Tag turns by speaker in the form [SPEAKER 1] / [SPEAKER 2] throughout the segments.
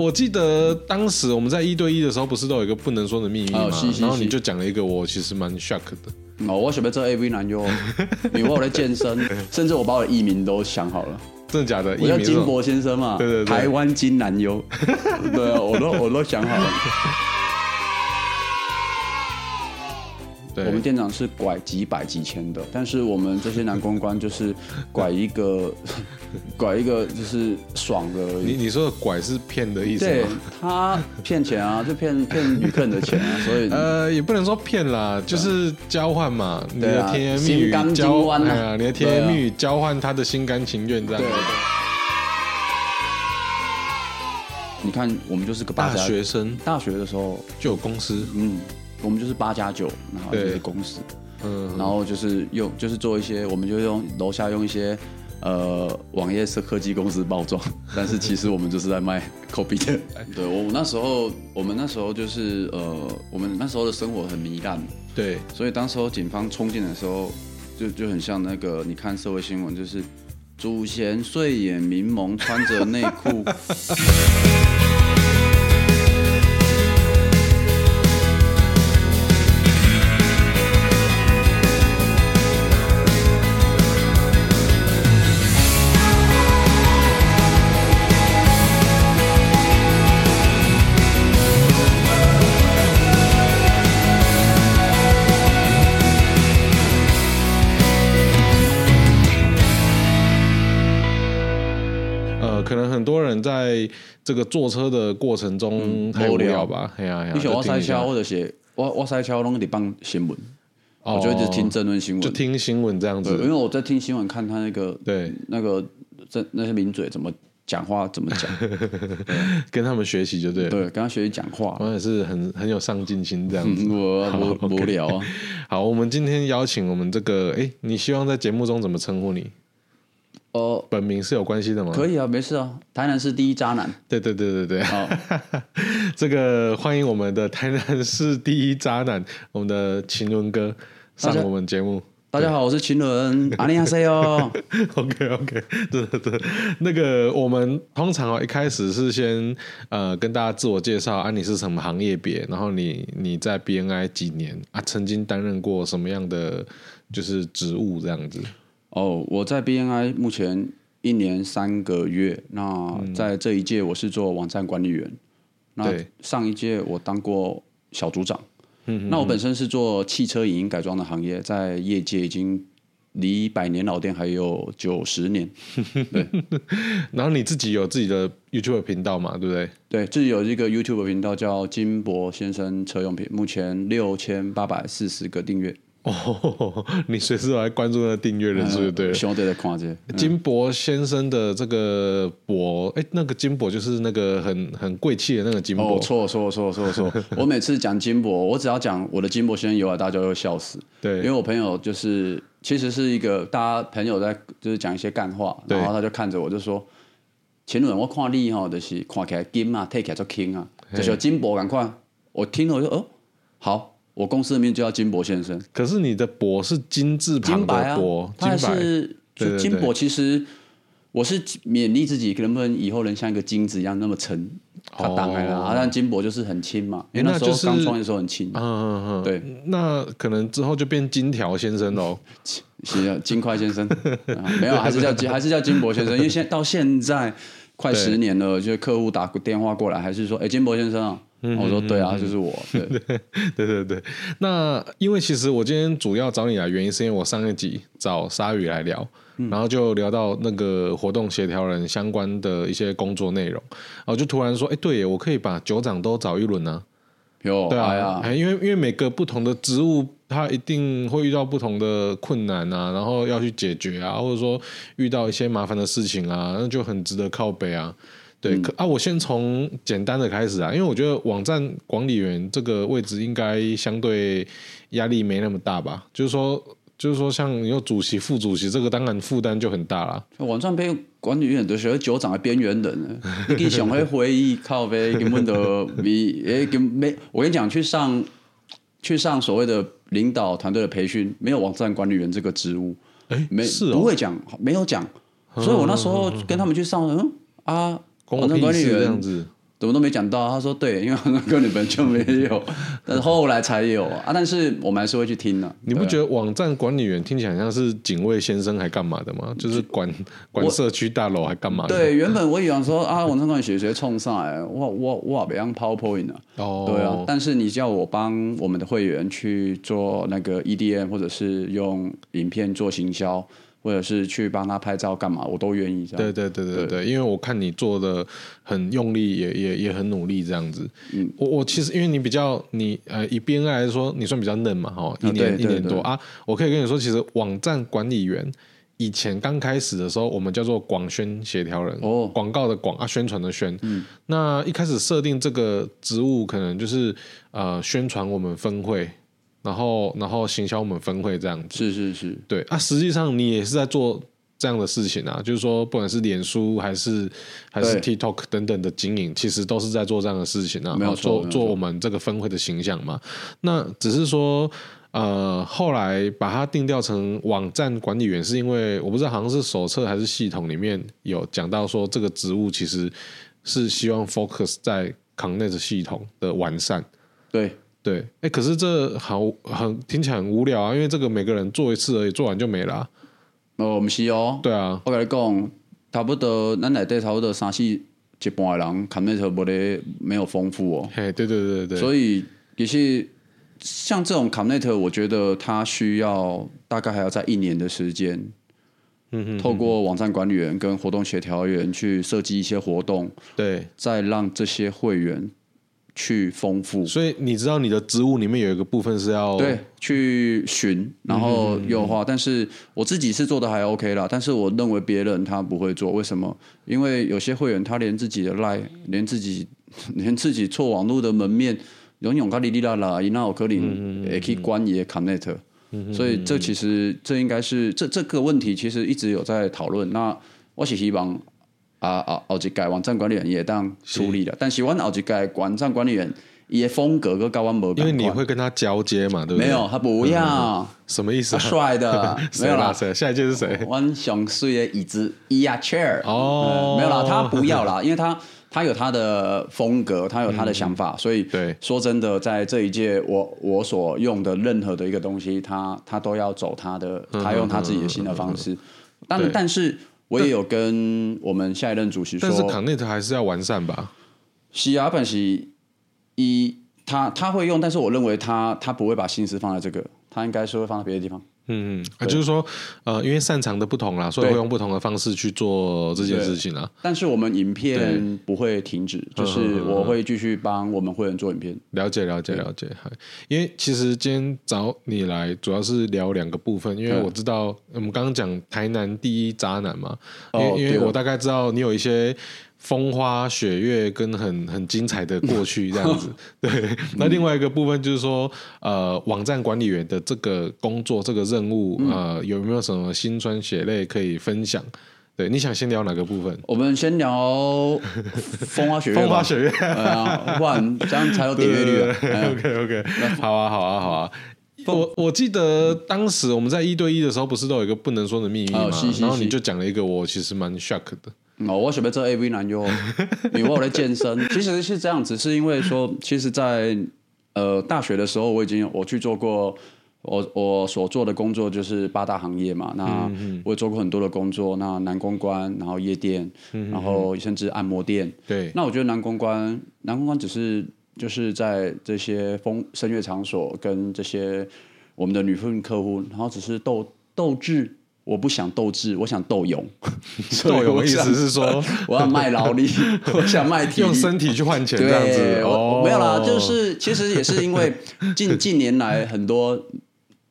[SPEAKER 1] 我记得当时我们在一对一的时候，不是都有一个不能说的秘密吗？
[SPEAKER 2] 哦、是是是，
[SPEAKER 1] 然后你就讲了一个我其实蛮 shock 的。
[SPEAKER 2] 哦，我准备做 AV 男优，你为我在健身，甚至我把我的艺名都想好了。
[SPEAKER 1] 真的假的？
[SPEAKER 2] 我叫金博先生嘛。
[SPEAKER 1] 对对对，
[SPEAKER 2] 台湾金男优。对啊，我都我都想好了。我们店长是拐几百几千的，但是我们这些男公关就是拐一个，拐一个就是爽的而已。
[SPEAKER 1] 你你说的拐是骗的意思吗？
[SPEAKER 2] 对，他骗钱啊，就骗骗女客人的钱啊，所以
[SPEAKER 1] 呃也不能说骗啦，就是交换嘛，你的甜言蜜语交，
[SPEAKER 2] 换
[SPEAKER 1] 哎呀，你的甜言蜜语交换他的心甘情愿这样。对，对，对。
[SPEAKER 2] 你看，我们就是个大
[SPEAKER 1] 学生，
[SPEAKER 2] 大学的时候
[SPEAKER 1] 就有公司，嗯。
[SPEAKER 2] 我们就是八加九，然后就是公司，嗯，然后就是用就是做一些，我们就用楼下用一些呃网页设科技公司包装，但是其实我们就是在卖 copy 的。对，我那时候，我们那时候就是呃，我们那时候的生活很糜烂，
[SPEAKER 1] 对，
[SPEAKER 2] 所以当时候警方冲进的时候，就就很像那个你看社会新闻，就是祖贤睡眼迷蒙，穿着内裤。
[SPEAKER 1] 在这个坐车的过程中，太无聊吧？哎呀，
[SPEAKER 2] 你想我塞车或者写我我塞车，拢得放新闻，我就一直听争论新闻，
[SPEAKER 1] 就听新闻这样子。
[SPEAKER 2] 因为我在听新闻，看他那个
[SPEAKER 1] 对那个
[SPEAKER 2] 这那些名嘴怎么讲话，怎么讲，
[SPEAKER 1] 跟他们学习就对了。
[SPEAKER 2] 对，跟他学习讲话，
[SPEAKER 1] 我也是很很有上进心这样子。
[SPEAKER 2] 我我 无聊啊。
[SPEAKER 1] 好，我们今天邀请我们这个，哎，你希望在节目中怎么称呼你？
[SPEAKER 2] 哦，
[SPEAKER 1] 本名是有关系的吗？
[SPEAKER 2] 可以啊，没事啊。台南市第一渣男。
[SPEAKER 1] 对对对对对。好，这个欢迎我们的台南市第一渣男，我们的秦伦哥上我们节目。
[SPEAKER 2] 大家好，我是秦伦，阿尼亚塞哟。
[SPEAKER 1] OK OK，对对对。那个我们通常哦，一开始是先呃跟大家自我介绍，啊，你是什么行业别，然后你你在 BNI 几年啊，曾经担任过什么样的就是职务这样子。
[SPEAKER 2] 哦，oh, 我在 BNI 目前一年三个月。那在这一届我是做网站管理员。嗯、那上一届我当过小组长。嗯、那我本身是做汽车影音改装的行业，在业界已经离百年老店还有九十年。对。
[SPEAKER 1] 然后你自己有自己的 YouTube 频道嘛？对不对？
[SPEAKER 2] 对，自己有一个 YouTube 频道叫金博先生车用品，目前六千八百四十个订阅。
[SPEAKER 1] 哦，你随时都来关注那个订阅人数就对了。
[SPEAKER 2] 兄弟在看这
[SPEAKER 1] 金博先生的这个博，哎，那个金博就是那个很很贵气的那个金博。
[SPEAKER 2] 哦，错错错错错！我每次讲金博，我只要讲我的金博先生有来，大家就会笑死。
[SPEAKER 1] 对，
[SPEAKER 2] 因为我朋友就是其实是一个大家朋友在就是讲一些干话，然后他就看着我就说：“前轮我看你哈，就是看起来金啊，take 起来就轻啊，就是金博赶快。”我听了我就哦，好。我公司的名字就叫金博先生，
[SPEAKER 1] 可是你的博是金字旁的博，
[SPEAKER 2] 金白啊，他是就金博。其实我是勉励自己，能不能以后能像一个金子一样那么沉？他当然了，但金博就是很轻嘛，因为那时候刚创业的时候很轻。嗯嗯嗯，对，
[SPEAKER 1] 那可能之后就变金条先生喽，
[SPEAKER 2] 行啊，金块先生，没有，还是叫金，还是叫金博先生，因为现到现在快十年了，就是客户打个电话过来，还是说，哎，金博先生啊。嗯、我说对啊，就是我。对
[SPEAKER 1] 对对对，那因为其实我今天主要找你来原因，是因为我上一集找鲨鱼来聊，嗯、然后就聊到那个活动协调人相关的一些工作内容，然后就突然说，哎，对耶，我可以把酒长都找一轮呢、啊。
[SPEAKER 2] 有，
[SPEAKER 1] 对啊，因为因为每个不同的职务，他一定会遇到不同的困难啊，然后要去解决啊，或者说遇到一些麻烦的事情啊，那就很值得靠背啊。对，可啊，我先从简单的开始啊，因为我觉得网站管理员这个位置应该相对压力没那么大吧，就是说。就是说，像有主席、副主席，这个当然负担就很大了。
[SPEAKER 2] 网站被管理员都是组长的边缘人，你想会会议靠呗根本都比 诶跟没。我跟你讲，去上去上所谓的领导团队的培训，没有网站管理员这个职务，
[SPEAKER 1] 诶
[SPEAKER 2] 没
[SPEAKER 1] 是、哦、
[SPEAKER 2] 不会讲，没有讲。所以我那时候跟他们去上，嗯啊，网站管理员这样子。怎么都没讲到，他说对，因为那个本就没有，但是后来才有啊。但是我们还是会去听的、啊。
[SPEAKER 1] 你不觉得网站管理员听起来像是警卫先生还干嘛的吗？就是管管社区大楼还干嘛的？
[SPEAKER 2] 对，原本我以为说啊，网站管理学学冲上来，哇哇哇，别让 PowerPoint 呢、啊。哦，对啊。但是你叫我帮我们的会员去做那个 EDM，或者是用影片做行销。或者是去帮他拍照干嘛，我都愿意这样。
[SPEAKER 1] 对对对对对，对因为我看你做的很用力也，也也也很努力这样子。嗯，我我其实因为你比较你呃以 BNI 来说，你算比较嫩嘛哈，一年、啊、一年多啊。我可以跟你说，其实网站管理员以前刚开始的时候，我们叫做广宣协调人哦，广告的广啊，宣传的宣。嗯，那一开始设定这个职务，可能就是呃宣传我们分会。然后，然后行销我们分会这样子，
[SPEAKER 2] 是是是，
[SPEAKER 1] 对啊，实际上你也是在做这样的事情啊，就是说，不管是脸书还是还是 TikTok 等等的经营，其实都是在做这样的事情啊，没有做做我们这个分会的形象嘛。那只是说，呃，后来把它定调成网站管理员，是因为我不知道好像是手册还是系统里面有讲到说，这个职务其实是希望 focus 在 Connect 系统的完善，
[SPEAKER 2] 对。
[SPEAKER 1] 对，哎，可是这好很听起来很无聊啊，因为这个每个人做一次而已，做完就没了、啊。
[SPEAKER 2] 哦，不是哦。
[SPEAKER 1] 对啊，
[SPEAKER 2] 我跟你讲，差不多，咱内底差不多三四一半的人，Connect 无咧没有丰富哦。
[SPEAKER 1] 嘿，对对对对。
[SPEAKER 2] 所以其实像这种 Connect，我觉得它需要大概还要在一年的时间，嗯哼，哼，透过网站管理员跟活动协调员去设计一些活动，
[SPEAKER 1] 对，
[SPEAKER 2] 再让这些会员。去丰富，
[SPEAKER 1] 所以你知道你的职务里面有一个部分是要
[SPEAKER 2] 对去寻，然后优化。嗯、但是我自己是做的还 OK 啦，但是我认为别人他不会做，为什么？因为有些会员他连自己的 line，连自己 连自己做网络的门面，永永咖哩哩啦啦，伊那有可能也可以关也 connect，所以这其实这应该是这这个问题其实一直有在讨论。那我是希望。啊啊！后一届网站管理员也当处理了，但是我后一届网站管理员伊的风格跟高玩无
[SPEAKER 1] 因为你会跟他交接嘛，对不对？
[SPEAKER 2] 没有，他不要。
[SPEAKER 1] 什么意思？
[SPEAKER 2] 帅的，没有啦。
[SPEAKER 1] 下一届是谁？
[SPEAKER 2] 我上帅的椅子，IR chair。哦，没有啦，他不要啦，因为他他有他的风格，他有他的想法，所以对说真的，在这一届，我我所用的任何的一个东西，他他都要走他的，他用他自己的新的方式。但但是。我也有跟我们下一任主席说，
[SPEAKER 1] 但是 Connect 还是要完善吧。
[SPEAKER 2] 是啊，本是一他他会用，但是我认为他他不会把心思放在这个，他应该是会放在别的地方。
[SPEAKER 1] 嗯嗯，对。就是说，呃，因为擅长的不同啦，所以会用不同的方式去做这件事情啊。
[SPEAKER 2] 但是我们影片不会停止，就是我会继续帮我们会员做影片。
[SPEAKER 1] 了解了解了解，因为其实今天找你来，主要是聊两个部分，因为我知道我们刚刚讲台南第一渣男嘛，因为、哦、因为我大概知道你有一些。风花雪月跟很很精彩的过去这样子，对。那另外一个部分就是说，呃，网站管理员的这个工作这个任务，呃，有没有什么辛酸血泪可以分享？对，你想先聊哪个部分？
[SPEAKER 2] 我们先聊风花雪月。风花雪月，不然这样才有点阅率。
[SPEAKER 1] OK OK，好啊好啊好啊。我我记得当时我们在一对一的时候，不是都有一个不能说的秘密吗？然后你就讲了一个，我其实蛮 shock 的。
[SPEAKER 2] 哦，我准备做 AV 男优，因为我在健身。其实是这样子，是因为说，其实在，在呃大学的时候，我已经我去做过，我我所做的工作就是八大行业嘛。那我也做过很多的工作，那男公关，然后夜店，然后甚至按摩店。对。那我觉得男公关，男公关只是就是在这些风声乐场所跟这些我们的女性客户，然后只是斗斗智。我不想斗智，我想斗勇。
[SPEAKER 1] 斗勇的意思是说，
[SPEAKER 2] 我要卖劳力，我想卖体力，
[SPEAKER 1] 用身体去换钱这样子。
[SPEAKER 2] 哦，没有啦，就是其实也是因为近 近年来很多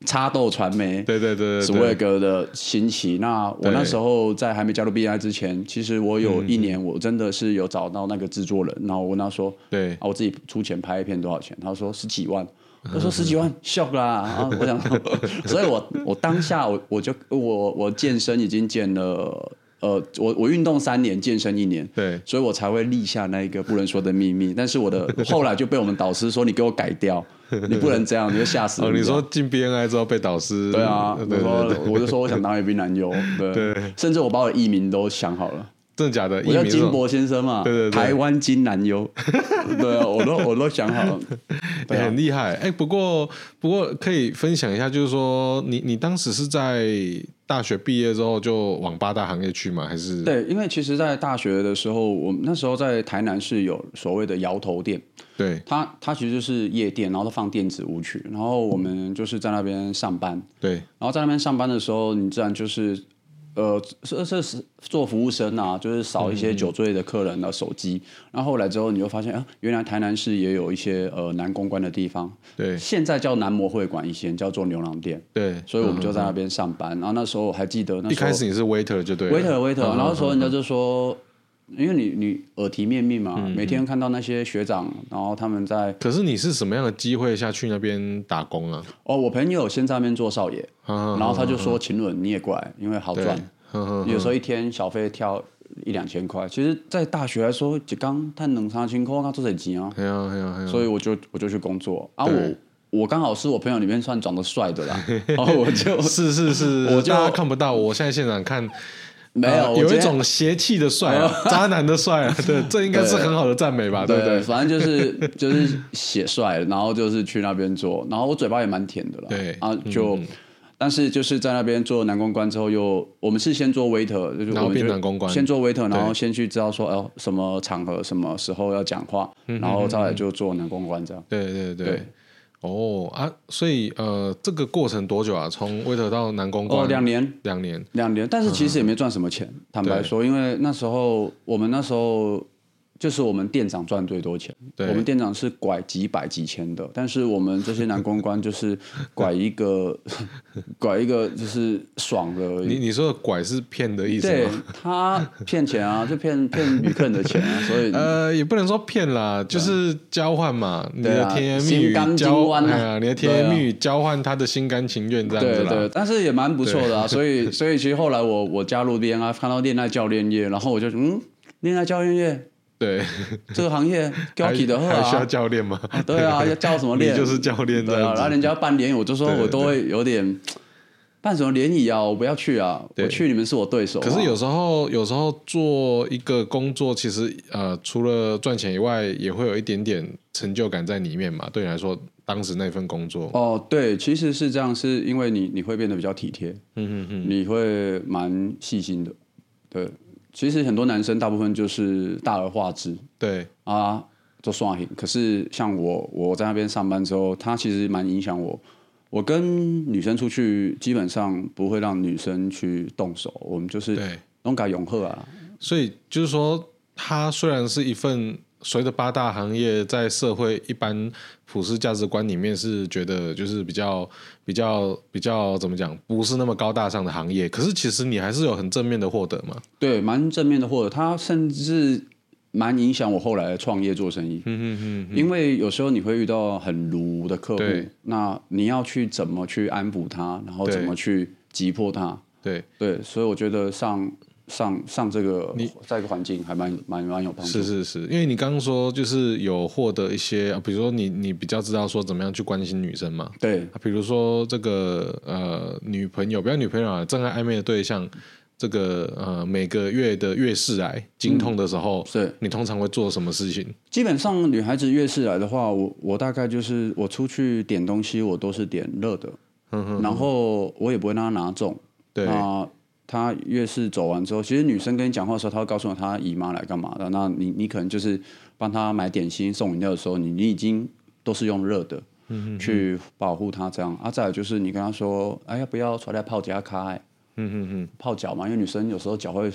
[SPEAKER 2] 插豆传媒，
[SPEAKER 1] 对对对对
[SPEAKER 2] ，Swag 的兴起。那我那时候在还没加入 BNI 之前，其实我有一年我真的是有找到那个制作人，然后我问他说，
[SPEAKER 1] 对
[SPEAKER 2] 啊，我自己出钱拍一片多少钱？他说十几万。我说十几万，笑啦！啊，我想，所以我我当下我我就我我健身已经健了，呃，我我运动三年，健身一年，
[SPEAKER 1] 对，
[SPEAKER 2] 所以我才会立下那个不能说的秘密。但是我的后来就被我们导师说，你给我改掉，你不能这样，你就吓死你。
[SPEAKER 1] 哦，你说进 BNI 之后被导师？
[SPEAKER 2] 对啊，我说我就说我想当一兵男优，对，对，甚至我把我的艺名都想好了。
[SPEAKER 1] 真的假的？
[SPEAKER 2] 我叫金博先生嘛，
[SPEAKER 1] 对对对，
[SPEAKER 2] 台湾金男优，对啊，我都我都想好了，
[SPEAKER 1] 对啊、很厉害。哎、欸，不过不过可以分享一下，就是说你你当时是在大学毕业之后就往八大行业去吗？还是？
[SPEAKER 2] 对，因为其实，在大学的时候，我们那时候在台南是有所谓的摇头店，
[SPEAKER 1] 对，
[SPEAKER 2] 它它其实就是夜店，然后都放电子舞曲，然后我们就是在那边上班，
[SPEAKER 1] 对，
[SPEAKER 2] 然后在那边上班的时候，你自然就是。呃，这这是做服务生啊，就是扫一些酒醉的客人的手机。嗯、然后后来之后，你就发现啊，原来台南市也有一些呃男公关的地方。
[SPEAKER 1] 对，
[SPEAKER 2] 现在叫男模会馆，以前叫做牛郎店。
[SPEAKER 1] 对，
[SPEAKER 2] 所以我们就在那边上班。嗯、然后那时候我还记得
[SPEAKER 1] 一开始你是 waiter 就对
[SPEAKER 2] ，waiter waiter。然后那时候人家就说。因为你你耳提面命嘛，嗯、每天看到那些学长，然后他们在。
[SPEAKER 1] 可是你是什么样的机会下去那边打工啊？
[SPEAKER 2] 哦，我朋友先在那边做少爷，然后他就说：“秦伦你也过来，因为好赚。有时候一天小费跳一两千块，其实，在大学来说，就刚他能三千块，他做得钱啊。所以我就我就去工作啊，我我刚好是我朋友里面算长得帅的啦，然后我就
[SPEAKER 1] 是是是，我就大家看不到，我现在现场看。
[SPEAKER 2] 没有，
[SPEAKER 1] 呃、有一种邪气的帅、啊，渣男的帅、啊，对，这应该是很好的赞美吧，对不对，对？
[SPEAKER 2] 反正就是就是写帅，然后就是去那边做，然后我嘴巴也蛮甜的啦，
[SPEAKER 1] 对
[SPEAKER 2] 啊，就、嗯、但是就是在那边做男公关之后又，又我们是先做 waiter，就是我们变男公关，先做 waiter，然后先去知道说，哦，什么场合、什么时候要讲话，然后再来就做男公关这样，
[SPEAKER 1] 对对对。对哦啊，所以呃，这个过程多久啊？从 waiter 到南宫关？
[SPEAKER 2] 哦，两年，
[SPEAKER 1] 两年，
[SPEAKER 2] 两年。但是其实也没赚什么钱，嗯、坦白说，因为那时候我们那时候。就是我们店长赚最多钱，对我们店长是拐几百几千的，但是我们这些男公关就是拐一个 拐一个就是爽的而已。
[SPEAKER 1] 你你说的拐是骗的意思吗？
[SPEAKER 2] 对，他骗钱啊，就骗骗旅客人的钱啊，所以
[SPEAKER 1] 呃也不能说骗啦，就是交换嘛，啊、你的甜言蜜语交换啊，你的甜言蜜语交换他的心甘情愿这样子啦。
[SPEAKER 2] 对，对对，但是也蛮不错的啊，所以所以其实后来我我加入 BNI 看到恋爱教练业，然后我就嗯，恋爱教练业。
[SPEAKER 1] 对，
[SPEAKER 2] 这个行业高级的很
[SPEAKER 1] 还需要教练吗？
[SPEAKER 2] 对啊，要教什么练？
[SPEAKER 1] 就是教练
[SPEAKER 2] 对啊，然后人家办联谊，我就说我都会有点办什么联谊啊，我不要去啊，我去你们是我对手。
[SPEAKER 1] 可是有时候，有时候做一个工作，其实呃，除了赚钱以外，也会有一点点成就感在里面嘛。对你来说，当时那份工作
[SPEAKER 2] 哦，对，其实是这样，是因为你你会变得比较体贴，嗯嗯嗯，你会蛮细心的，对。其实很多男生大部分就是大而化之，
[SPEAKER 1] 对
[SPEAKER 2] 啊，做刷屏。可是像我，我在那边上班之后，他其实蛮影响我。我跟女生出去，基本上不会让女生去动手，我们就是勇敢勇赫啊。
[SPEAKER 1] 所以就是说，他虽然是一份。随着八大行业在社会一般普世价值观里面是觉得就是比较比较比较怎么讲，不是那么高大上的行业，可是其实你还是有很正面的获得嘛？
[SPEAKER 2] 对，蛮正面的获得，它甚至蛮影响我后来创业做生意。嗯嗯嗯，因为有时候你会遇到很鲁的客户，那你要去怎么去安抚他，然后怎么去击破他？
[SPEAKER 1] 对
[SPEAKER 2] 对，所以我觉得上。上上这个，你在一个环境还蛮蛮蛮有帮助。
[SPEAKER 1] 是是是，因为你刚刚说就是有获得一些，比如说你你比较知道说怎么样去关心女生嘛。
[SPEAKER 2] 对，
[SPEAKER 1] 比如说这个呃女朋友，不要女朋友啊，正在暧昧的对象，这个呃每个月的月事来经痛的时候，
[SPEAKER 2] 是、嗯、
[SPEAKER 1] 你通常会做什么事情？
[SPEAKER 2] 基本上女孩子月事来的话，我我大概就是我出去点东西，我都是点热的，嗯、哼哼然后我也不会让她拿重，
[SPEAKER 1] 对啊。
[SPEAKER 2] 他越是走完之后，其实女生跟你讲话的时候，她会告诉我她姨妈来干嘛的。那你你可能就是帮她买点心、送饮料的时候，你你已经都是用热的，嗯、去保护她这样。啊，再有就是你跟她说，哎呀，不要出来泡脚开，嗯嗯嗯，泡脚嘛，因为女生有时候脚会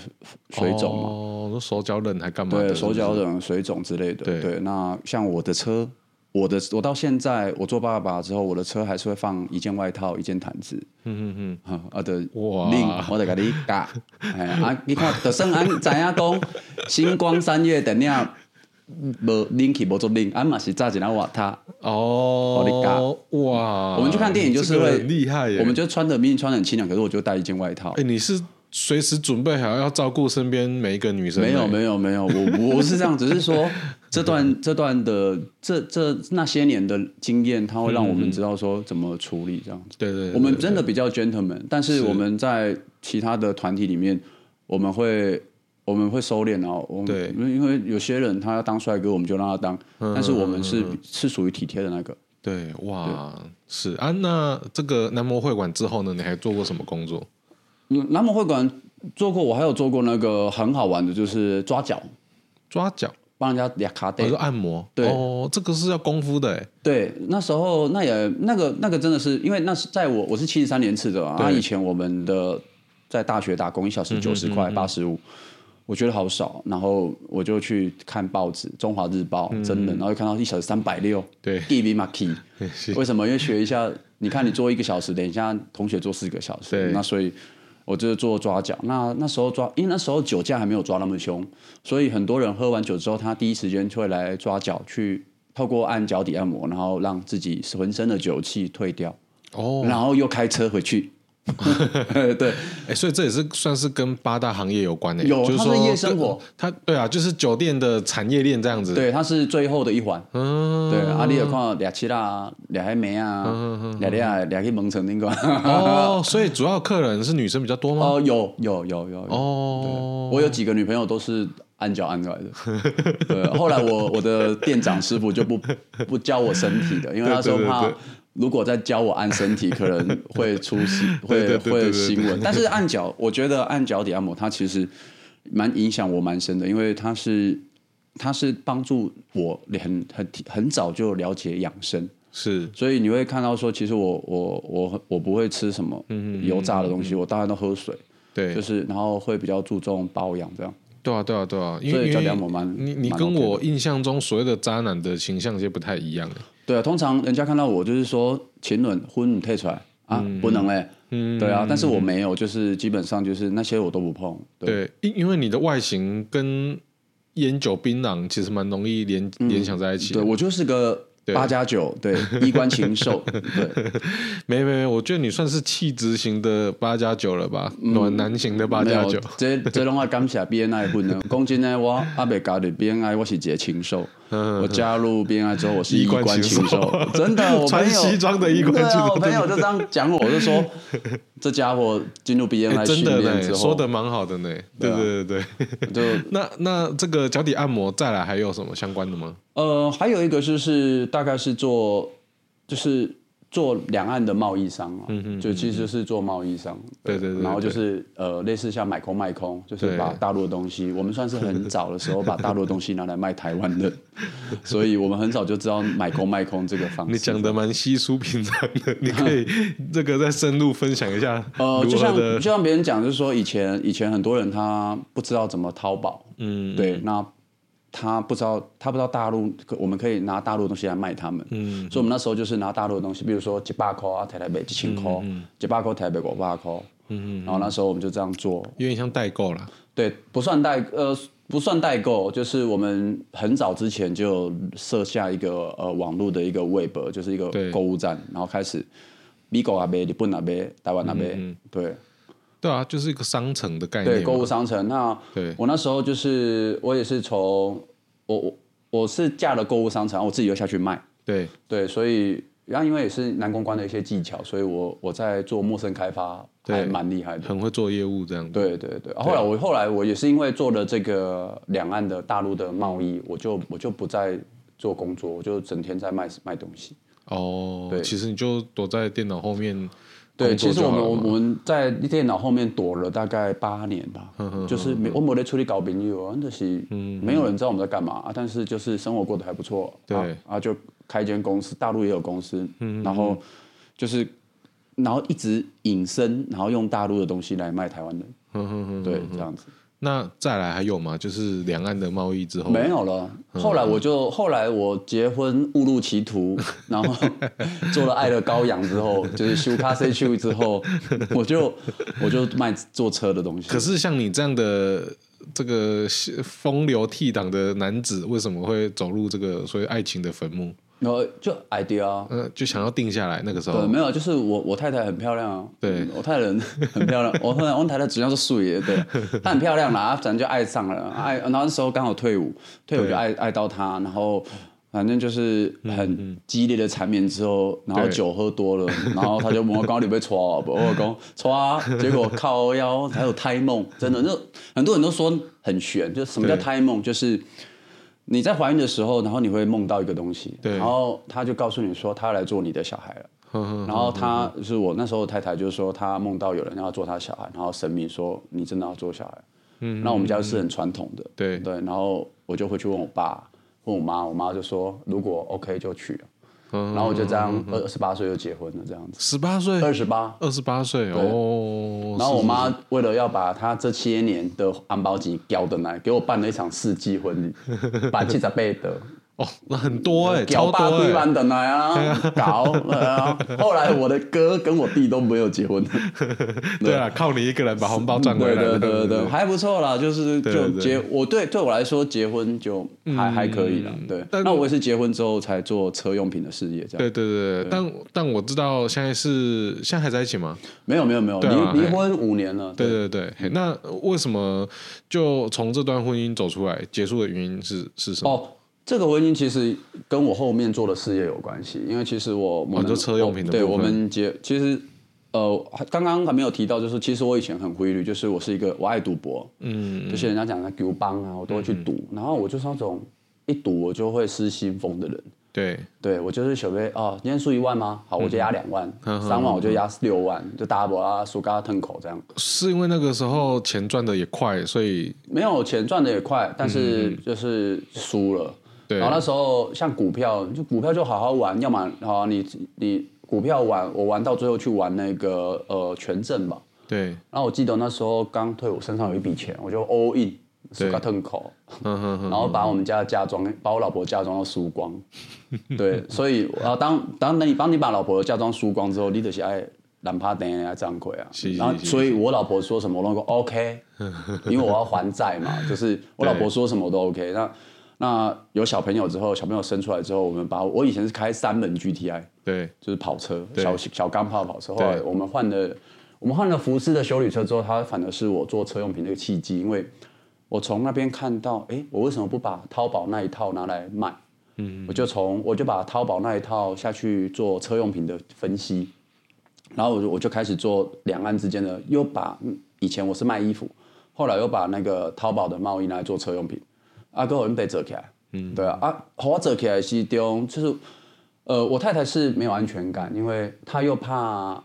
[SPEAKER 2] 水肿嘛，
[SPEAKER 1] 哦，手脚冷还干嘛？
[SPEAKER 2] 对，手脚冷、水肿之类的。对，对，那像我的车。我的我到现在我做爸爸之后，我的车还是会放一件外套，一件毯子。嗯嗯嗯，啊的
[SPEAKER 1] 哇，
[SPEAKER 2] 我得给你嘎，哎啊，你看，就算俺知影讲星光三月等下无拎起无做拎，俺嘛是炸一两瓦他
[SPEAKER 1] 哦，你嘎哇，
[SPEAKER 2] 我们去看电影就是会
[SPEAKER 1] 很厉害耶，
[SPEAKER 2] 我们就穿的明明穿的很清凉，可是我就带一件外套。
[SPEAKER 1] 哎，你是？随时准备好要照顾身边每一个女生。
[SPEAKER 2] 没有没有没有，我我是这样，只是说这段这段的这这那些年的经验，它会让我们知道说怎么处理这样子。
[SPEAKER 1] 对对，
[SPEAKER 2] 我们真的比较 gentleman，但是我们在其他的团体里面，我们会我们会收敛啊。对，因为有些人他要当帅哥，我们就让他当，但是我们是是属于体贴的那个。
[SPEAKER 1] 对，哇，是啊。那这个南模会馆之后呢？你还做过什么工作？
[SPEAKER 2] 南模会馆做过，我还有做过那个很好玩的，就是抓脚，
[SPEAKER 1] 抓脚
[SPEAKER 2] 帮人家俩卡带，
[SPEAKER 1] 我说按摩，
[SPEAKER 2] 对。
[SPEAKER 1] 哦，这个是要功夫的哎。
[SPEAKER 2] 对，那时候那也那个那个真的是，因为那是在我我是七十三年次的啊，那以前我们的在大学打工一小时九十块八十五，我觉得好少，然后我就去看报纸《中华日报》嗯、真的，然后就看到一小时三百六，
[SPEAKER 1] 对
[SPEAKER 2] ，Give me my key，为什么？因为学一下，你看你做一个小时，等一下同学做四个小时，那所以。我就是做抓脚，那那时候抓，因为那时候酒驾还没有抓那么凶，所以很多人喝完酒之后，他第一时间就会来抓脚，去透过按脚底按摩，然后让自己浑身的酒气退掉，哦，然后又开车回去。对，
[SPEAKER 1] 哎，所以这也是算是跟八大行业有关的，
[SPEAKER 2] 有，
[SPEAKER 1] 就是
[SPEAKER 2] 说夜生活，
[SPEAKER 1] 它对啊，就是酒店的产业链这样子，
[SPEAKER 2] 对，它是最后的一环，嗯，对，阿里有看俩七啦，俩还没啊，俩俩啊，俩去蒙城那个，
[SPEAKER 1] 哦，所以主要客人是女生比较多吗？
[SPEAKER 2] 哦，有有有有，哦，我有几个女朋友都是按脚按出来的，对，后来我我的店长师傅就不不教我身体的，因为他说怕。如果再教我按身体，可能会出事，会会新闻。但是按脚，我觉得按脚底按摩，它其实蛮影响我蛮深的，因为它是它是帮助我很很很早就了解养生，
[SPEAKER 1] 是。
[SPEAKER 2] 所以你会看到说，其实我我我我不会吃什么油炸的东西，我大概都喝水，
[SPEAKER 1] 对，
[SPEAKER 2] 就是然后会比较注重保养这样。
[SPEAKER 1] 对啊对啊对啊，因为
[SPEAKER 2] 脚底按摩蛮
[SPEAKER 1] 你你跟我印象中所谓的渣男的形象其实不太一样。
[SPEAKER 2] 对啊，通常人家看到我就是说，前轮婚退出来啊，嗯、不能嘞。嗯，对啊，但是我没有，就是基本上就是那些我都不碰。对，
[SPEAKER 1] 因因为你的外形跟烟酒槟榔其实蛮容易联联想在一起。
[SPEAKER 2] 对，我就是个。八加九，对，衣冠禽兽，对，
[SPEAKER 1] 没没没，我觉得你算是气质型的八加九了吧，暖男型的八加九。
[SPEAKER 2] 这这拢我感谢 BNI 混的，讲真呢，我阿未加入 BNI，我是一个禽兽。我加入 BNI 之后，我是衣冠禽兽，真的，我
[SPEAKER 1] 穿西装的衣冠禽兽。
[SPEAKER 2] 我朋友就这样讲我，我就说这家伙进入 BNI 训练之后，
[SPEAKER 1] 说的蛮好的呢。对对对对，就那那这个脚底按摩再来还有什么相关的吗？
[SPEAKER 2] 呃，还有一个就是大概是做，就是做两岸的贸易商啊，嗯哼，就其实是做贸易商，
[SPEAKER 1] 对对对，
[SPEAKER 2] 然后就是呃，类似像买空卖空，就是把大陆的东西，我们算是很早的时候把大陆的东西拿来卖台湾的，所以我们很早就知道买空卖空这个方式。
[SPEAKER 1] 你讲的蛮稀疏平常的，你可以 这个再深入分享一下。
[SPEAKER 2] 呃，就像就像别人讲，就是说以前以前很多人他不知道怎么淘宝，嗯，对，那。他不知道，他不知道大陆，我们可以拿大陆的东西来卖他们。嗯，所以我们那时候就是拿大陆的东西，比如说几百块啊，台北几千块，几百块台北五百块。嗯嗯。然后那时候我们就这样做，
[SPEAKER 1] 有点像代购了。
[SPEAKER 2] 对，不算代，呃，不算代购，就是我们很早之前就设下一个呃网络的一个 web，就是一个购物站，然后开始美国那边、日本那边、台湾那边，对。
[SPEAKER 1] 对啊，就是一个商城的概念。
[SPEAKER 2] 对，购物商城。那对我那时候就是我也是从我我我是架了购物商城，我自己又下去卖。
[SPEAKER 1] 对
[SPEAKER 2] 对，所以然后因为也是南公关的一些技巧，所以我我在做陌生开发还蛮厉害的，
[SPEAKER 1] 很会做业务这样。
[SPEAKER 2] 对对对。后来我后来我也是因为做了这个两岸的大陆的贸易，我就我就不再做工作，我就整天在卖卖东西。
[SPEAKER 1] 哦，对，其实你就躲在电脑后面。
[SPEAKER 2] 对，其实我们我们在电脑后面躲了大概八年吧，呵呵呵就是没我没在处理搞朋友，就是没有人知道我们在干嘛，啊，但是就是生活过得还不错，对，啊，啊就开一间公司，大陆也有公司，嗯、然后就是然后一直隐身，然后用大陆的东西来卖台湾人，呵呵呵呵对，这样子。
[SPEAKER 1] 那再来还有吗？就是两岸的贸易之后
[SPEAKER 2] 没有了。后来我就、嗯、后来我结婚误入歧途，然后做了爱的羔羊之后，就是修卡西修之后，我就我就卖坐车的东西。
[SPEAKER 1] 可是像你这样的这个风流倜傥的男子，为什么会走入这个所谓爱情的坟墓？
[SPEAKER 2] 然后就 idea，
[SPEAKER 1] 嗯，就想要定下来那个时候。
[SPEAKER 2] 对，没有，就是我我太太很漂亮啊。
[SPEAKER 1] 对，
[SPEAKER 2] 我太太 很漂亮。我后来我太太主要是素颜，对，她很漂亮啦，反正就爱上了，爱。然后那时候刚好退伍，退伍就爱爱到她，然后反正就是很激烈的缠绵之后，然后酒喝多了，然后他就问我刚你被戳，我讲戳啊，结果靠腰还有胎梦，真的，就很多人都说很玄，就什么叫胎梦，就是。你在怀孕的时候，然后你会梦到一个东西，然后他就告诉你说他要来做你的小孩了。然后他就是我那时候太太，就是说他梦到有人要做他小孩，然后神明说你真的要做小孩。嗯，那我们家是很传统的，对对。然后我就回去问我爸，问我妈，我妈就说如果 OK 就去了。然后我就这样二十八岁就结婚了，这样子。
[SPEAKER 1] 十八岁，
[SPEAKER 2] 二十八，
[SPEAKER 1] 二十八岁哦。
[SPEAKER 2] 然后我妈为了要把她这些年的红包钱交的来，给我办了一场世纪婚礼，办七十倍的。
[SPEAKER 1] 哦，那很多哎，
[SPEAKER 2] 交八百万的来啊，搞啊！后来我的哥跟我弟都没有结婚。
[SPEAKER 1] 对啊，靠你一个人把红包赚回来。
[SPEAKER 2] 对对对对，还不错啦，就是就结我对对我来说结婚就还还可以了。对，那我也是结婚之后才做车用品的事业，这样。
[SPEAKER 1] 对对对，但但我知道现在是现在还在一起吗？
[SPEAKER 2] 没有没有没有，离离婚五年了。
[SPEAKER 1] 对对对，那为什么就从这段婚姻走出来？结束的原因是是什么？哦。
[SPEAKER 2] 这个婚姻其实跟我后面做的事业有关系，因为其实我
[SPEAKER 1] 很多车用品的，
[SPEAKER 2] 对我们结其实呃刚刚还没有提到，就是其实我以前很规律，就是我是一个我爱赌博，嗯，就是人家讲的赌帮啊，我都会去赌，然后我就是那种一赌我就会失心疯的人，
[SPEAKER 1] 对，
[SPEAKER 2] 对我就是小贝哦，今天输一万吗？好，我就压两万，三万我就压六万，就 double 啊，输嘎腾口这样。
[SPEAKER 1] 是因为那个时候钱赚的也快，所以
[SPEAKER 2] 没有钱赚的也快，但是就是输了。对然后那时候像股票，就股票就好好玩，要么好你你股票玩，我玩到最后去玩那个呃权证吧。
[SPEAKER 1] 对。
[SPEAKER 2] 然后我记得那时候刚退伍，身上有一笔钱，我就 all in，输个吞口，然后把我们家的嫁妆，把我老婆嫁妆都输光。对，所以然后当当你帮你把老婆的嫁妆输光之后，你就是爱懒趴等下张亏啊。然后所以我老婆说什么我都 OK，因为我要还债嘛，就是我老婆说什么我都 OK。那那有小朋友之后，小朋友生出来之后，我们把我以前是开三门 GTI，
[SPEAKER 1] 对，就是
[SPEAKER 2] 跑车，小小钢炮跑车。后来我们换了，我们换了福斯的修理车之后，它反而是我做车用品的一个契机，因为我从那边看到，哎，我为什么不把淘宝那一套拿来卖？嗯，我就从我就把淘宝那一套下去做车用品的分析，然后我就我就开始做两岸之间的，又把以前我是卖衣服，后来又把那个淘宝的贸易拿来做车用品。阿哥，我被折起来，嗯，对啊，啊，我折起来是中，就是，呃，我太太是没有安全感，因为她又怕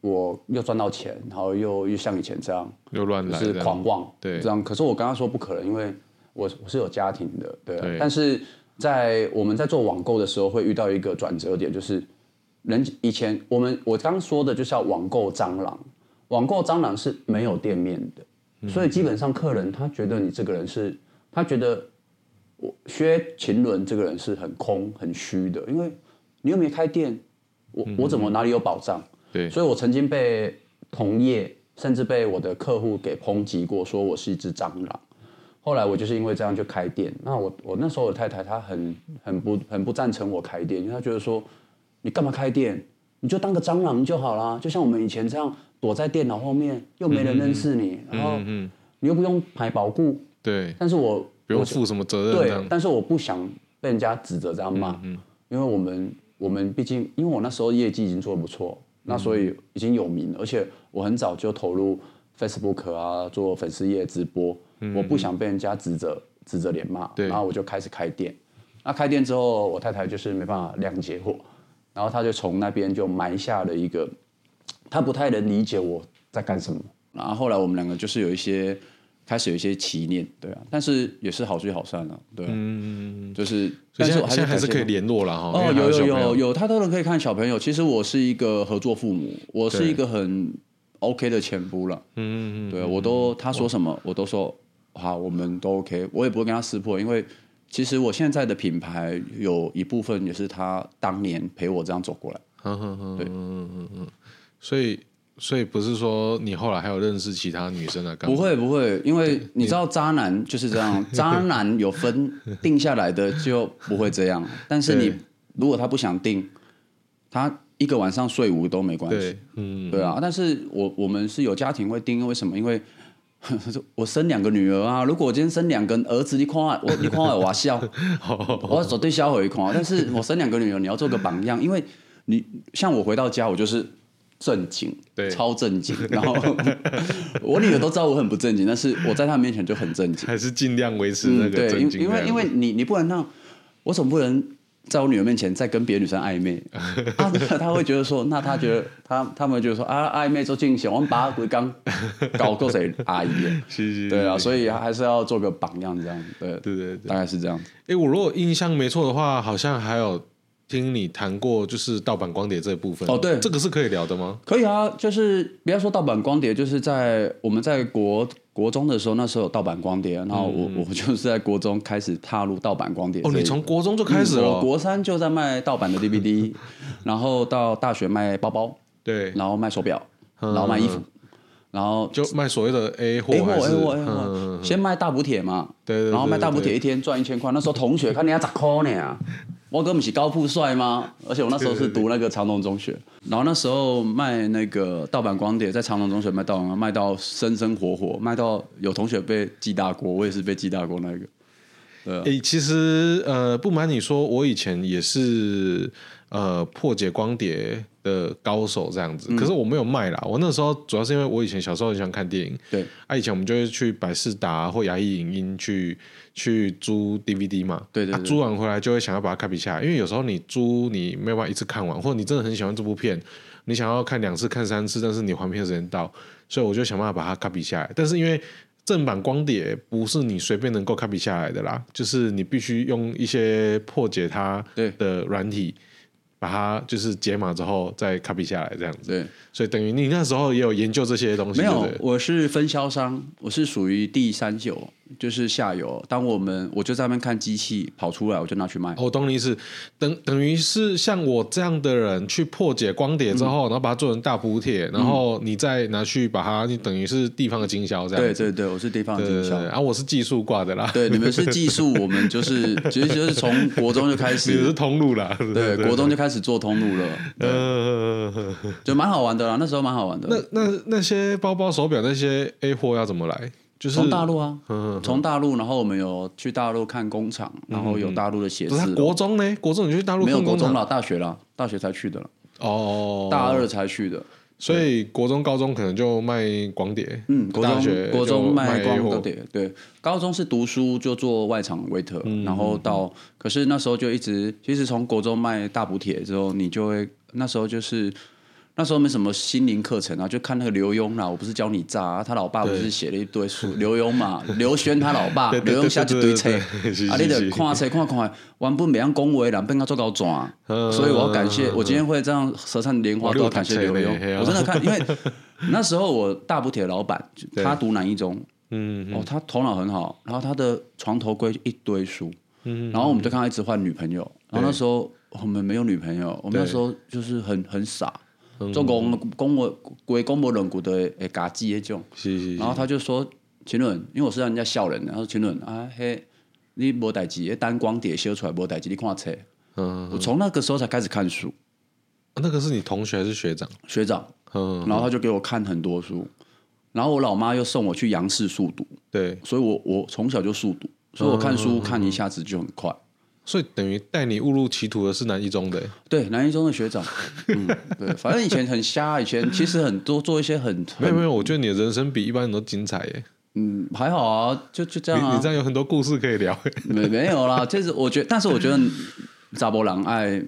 [SPEAKER 2] 我又赚到钱，然后又又像以前这样
[SPEAKER 1] 又乱来，
[SPEAKER 2] 是狂妄，
[SPEAKER 1] 对，
[SPEAKER 2] 这样。可是我跟她说不可能，因为我我是有家庭的，对但是在我们在做网购的时候，会遇到一个转折点，就是人以前我们我刚说的就是要网购蟑螂，网购蟑螂是没有店面的，嗯，所以基本上客人他觉得你这个人是。他觉得我薛勤伦这个人是很空很虚的，因为你又没开店，我我怎么哪里有保障？
[SPEAKER 1] 对，
[SPEAKER 2] 所以我曾经被同业甚至被我的客户给抨击过，说我是一只蟑螂。后来我就是因为这样就开店。那我我那时候我太太她很很不很不赞成我开店，因为她觉得说你干嘛开店？你就当个蟑螂就好啦，就像我们以前这样躲在电脑后面，又没人认识你，嗯、然后你又不用排保固。
[SPEAKER 1] 对，
[SPEAKER 2] 但是我
[SPEAKER 1] 不用负什么责任。
[SPEAKER 2] 对，但是我不想被人家指责这样骂，嗯嗯、因为我们我们毕竟，因为我那时候业绩已经做的不错，嗯、那所以已经有名了，而且我很早就投入 Facebook 啊，做粉丝页直播，嗯、我不想被人家指责指责脸骂，对然后我就开始开店。那开店之后，我太太就是没办法谅解我，然后她就从那边就埋下了一个，她不太能理解我在干什么。然后后来我们两个就是有一些。开始有一些奇念，对啊，但是也是好聚好散了，啊，对啊，嗯，就是，但是我还是还是可以联络了哈。哦，有有有有，他都能可以看小朋友。其实我是一个合作父母，我是一个很 OK 的前夫了。嗯嗯嗯，对我都他说什么我都说好，我们都 OK，我也不会跟他撕破，因为其实我现在的品牌有一部分也是他当年陪我这样走过来。嗯嗯嗯，对，嗯嗯
[SPEAKER 1] 嗯，所以。所以不是说你后来还有认识其他女生啊？
[SPEAKER 2] 不会不会，因为你知道渣男就是这样，渣男有分定下来的就不会这样。但是你如果他不想定，他一个晚上睡五个都没关系。对，嗯，对啊。但是我我们是有家庭会定，为什么？因为 我生两个女儿啊。如果我今天生两个儿子，你夸我，你夸我，我笑，我绝对销毁一夸。但是我生两个女儿，你要做个榜样，因为你像我回到家，我就是。正经，对，超正经。然后 我女儿都知道我很不正经，但是我在她面前就很正经，
[SPEAKER 1] 还是尽量维持那个正经。
[SPEAKER 2] 对，因为因为你你不能让，我总不能在我女儿面前再跟别的女生暧昧。啊，她会觉得说，那她觉得她他们觉得说啊，暧昧做进行，我们把她归刚搞过谁阿姨？是是，对啊，所以还是要做个榜样，这样对对对，大概是这样。
[SPEAKER 1] 哎，我如果印象没错的话，好像还有。听你谈过就是盗版光碟这部分
[SPEAKER 2] 哦，对，
[SPEAKER 1] 这个是可以聊的吗？
[SPEAKER 2] 可以啊，就是不要说盗版光碟，就是在我们在国国中的时候，那时候有盗版光碟，然后我、嗯、我就是在国中开始踏入盗版光碟。
[SPEAKER 1] 哦，你从国中就开始了？
[SPEAKER 2] 嗯、我国三就在卖盗版的 DVD，然后到大学卖包包，
[SPEAKER 1] 对，
[SPEAKER 2] 然后卖手表，然后卖衣服，然后
[SPEAKER 1] 就卖所谓的 A 货
[SPEAKER 2] A 货 A 货 A 货，先卖大补贴嘛，
[SPEAKER 1] 对对，
[SPEAKER 2] 然后卖大补贴一天赚一千块，那时候同学看你要十块呢。我哥不是高富帅吗？而且我那时候是读那个长隆中学，然后那时候卖那个盗版光碟，在长隆中学卖盗版，卖到生生活活，卖到有同学被记大过，我也是被记大过那个。对，
[SPEAKER 1] 欸，其实呃，不瞒你说，我以前也是呃破解光碟的高手这样子，可是我没有卖啦。我那时候主要是因为我以前小时候很喜欢看电影，
[SPEAKER 2] 对，
[SPEAKER 1] 啊，以前我们就会去百事达或牙艺影音去。去租 DVD 嘛，
[SPEAKER 2] 对对，
[SPEAKER 1] 租完回来就会想要把它 copy 下来，因为有时候你租你没有办法一次看完，或者你真的很喜欢这部片，你想要看两次、看三次，但是你还片时间到，所以我就想办法把它 copy 下来。但是因为正版光碟不是你随便能够 copy 下来的啦，就是你必须用一些破解它的软体。把它就是解码之后再 copy 下来这样子，
[SPEAKER 2] 对，
[SPEAKER 1] 所以等于你那时候也有研究这些东西。
[SPEAKER 2] 没有，我是分销商，我是属于第三九，就是下游。当我们我就在那边看机器跑出来，我就拿去卖。
[SPEAKER 1] 我懂你意思，等等于是像我这样的人去破解光碟之后，嗯、然后把它做成大补帖，然后你再拿去把它，你等于是地方的经销这样。
[SPEAKER 2] 对对对，我是地方的经销，
[SPEAKER 1] 然后、啊、我是技术挂的啦。
[SPEAKER 2] 对，你们是技术，我们就是其实 就是从国中就开始，
[SPEAKER 1] 你是通路啦。
[SPEAKER 2] 对，国中就开始。做通路了，嗯，就蛮好玩的啦。那时候蛮好玩的。
[SPEAKER 1] 那那那些包包、手表那些 A 货要怎么来？就是
[SPEAKER 2] 从大陆啊，从大陆，然后我们有去大陆看工厂，然后有大陆的写字。
[SPEAKER 1] 国中呢？国中你去大陆
[SPEAKER 2] 没有？国中了，大学了，大学才去的了。哦，大二才去的。
[SPEAKER 1] 所以国中、高中可能就卖光碟。
[SPEAKER 2] 嗯，国中国中卖光碟。对，高中是读书就做外场 waiter，然后到可是那时候就一直，其实从国中卖大补帖之后，你就会那时候就是。那时候没什么心灵课程啊，就看那个刘墉啦。我不是教你炸、啊，他老爸不是写了一堆书。刘墉嘛，刘轩他老爸，刘墉写一堆册。啊，你得看册看看，原本每样恭维，人变到做高转。所以我要感谢，我今天会这样舌灿莲花，都要感谢刘墉。我真的看，因为 那时候我大补帖的老板，他读南一中，嗯，哦，他头脑很好，然后他的床头柜一堆书，然后我们就看他一直换女朋友，然后那时候我们没有女朋友，我们那时候就是很很傻。做公公我归公务人员的诶，嘎鸡那种。然后他就说：“秦伦，因为我是让人家笑人的。”他说：“秦伦啊，嘿，你无代志，单光碟修出来无代志，你看册。”嗯。我从那个时候才开始看书。
[SPEAKER 1] 那个是你同学还是学
[SPEAKER 2] 长？学长。然后他就给我看很多书，然后我老妈又送我去杨氏速读。对。所以我我从小就速读，所以我看书看一下子就很快。
[SPEAKER 1] 所以等于带你误入歧途的是南一中的，
[SPEAKER 2] 对，南一中的学长，嗯，对，反正以前很瞎，以前其实很多做一些很，
[SPEAKER 1] 没有没有，我觉得你的人生比一般人都精彩耶，
[SPEAKER 2] 嗯，还好啊，就就这样啊，
[SPEAKER 1] 你，你这样有很多故事可以聊，
[SPEAKER 2] 没没有啦，就是我觉得，但是我觉得扎波郎爱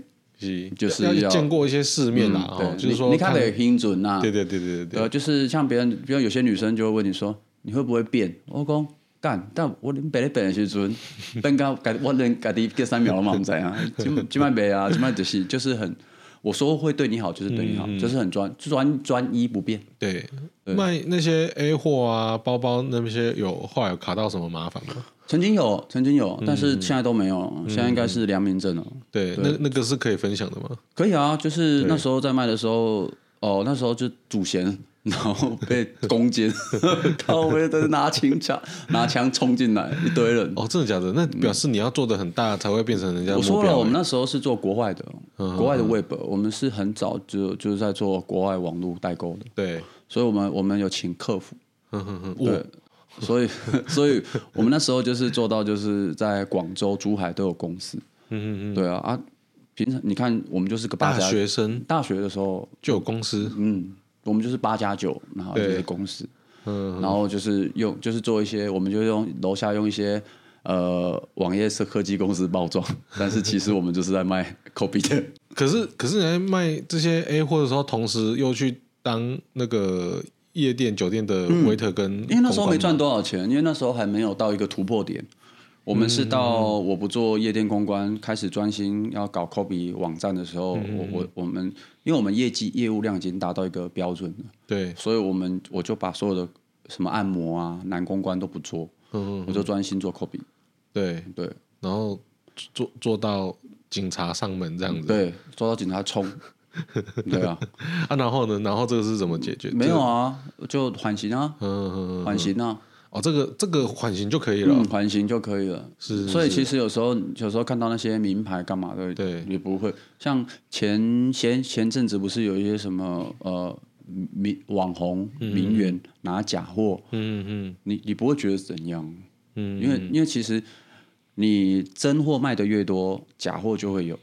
[SPEAKER 2] 就是要
[SPEAKER 1] 见过一些世面啦，对，就是说
[SPEAKER 2] 你看得很准呐，
[SPEAKER 1] 对对对对。对，
[SPEAKER 2] 就是像别人，比如有些女生就会问你说，你会不会变？我讲。干，但我连白的白的时阵，变到改我能改的第三秒了嘛？我们在啊，今今卖白啊，今卖就是就是很，我说会对你好就是对你好，就是很专专专一不变。
[SPEAKER 1] 对，卖那些 A 货啊，包包那些有后来有卡到什么麻烦吗？
[SPEAKER 2] 曾经有，曾经有，但是现在都没有，现在应该是良民证了。
[SPEAKER 1] 对，那那个是可以分享的吗？
[SPEAKER 2] 可以啊，就是那时候在卖的时候，哦，那时候就祖先。然后被攻坚，靠北都是拿枪枪，拿枪冲进来一堆人。
[SPEAKER 1] 哦，真的假的？那表示你要做的很大，才会变成人家。
[SPEAKER 2] 我说了，我们那时候是做国外的，国外的 Web，我们是很早就就是在做国外网络代购的。
[SPEAKER 1] 对，
[SPEAKER 2] 所以我们我们有请客服。对，所以 所以我们那时候就是做到，就是在广州、珠海都有公司。嗯嗯嗯。对啊啊！平常你看，我们就是个大
[SPEAKER 1] 学生，
[SPEAKER 2] 大学的时候
[SPEAKER 1] 就有公司。
[SPEAKER 2] 嗯。我们就是八加九，然后就是公司，嗯，然后就是用，就是做一些，我们就用楼下用一些呃网页式科技公司包装，但是其实我们就是在卖 copy 的。
[SPEAKER 1] 可是，可是你在卖这些 A 货的时候，同时又去当那个夜店酒店的 waiter 跟、嗯，
[SPEAKER 2] 因为那时候没赚多少钱，因为那时候还没有到一个突破点。我们是到我不做夜店公关，开始专心要搞 copy 网站的时候，嗯、我我我们，因为我们业绩业务量已经达到一个标准了，
[SPEAKER 1] 对，
[SPEAKER 2] 所以我们我就把所有的什么按摩啊、男公关都不做，嗯，我就专心做 copy，
[SPEAKER 1] 对。
[SPEAKER 2] 对，
[SPEAKER 1] 然后做做到警察上门这样子，
[SPEAKER 2] 对，做到警察冲，对啊，
[SPEAKER 1] 啊，然后呢，然后这个是怎么解决？
[SPEAKER 2] 没有啊，就缓刑啊，嗯。缓刑啊。
[SPEAKER 1] 哦，这个这个缓刑就可以了，
[SPEAKER 2] 嗯，缓刑就可以了。
[SPEAKER 1] 是，是，
[SPEAKER 2] 所以其实有时候有时候看到那些名牌干嘛的，
[SPEAKER 1] 对，
[SPEAKER 2] 也不会。像前前前阵子不是有一些什么呃名网红名媛拿假货，嗯嗯，你你不会觉得怎样，嗯，因为因为其实你真货卖的越多，假货就会有，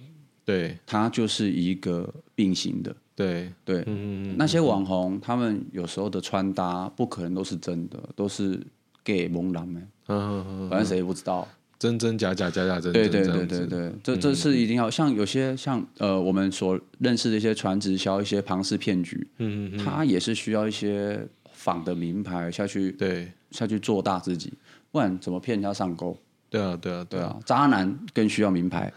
[SPEAKER 1] 对，
[SPEAKER 2] 它就是一个并行的，
[SPEAKER 1] 对。
[SPEAKER 2] 对，嗯嗯，那些网红他们有时候的穿搭不可能都是真的，都是。给蒙男的，嗯，反正谁也不知道，
[SPEAKER 1] 真真假假，假假真真，
[SPEAKER 2] 对对对对对，这这是一定要像有些像呃，我们所认识的一些传直销、一些庞氏骗局，嗯嗯，他也是需要一些仿的名牌下去，对，下去做大自己，不然怎么骗人家上钩？
[SPEAKER 1] 对啊对啊对啊，
[SPEAKER 2] 渣男更需要名牌，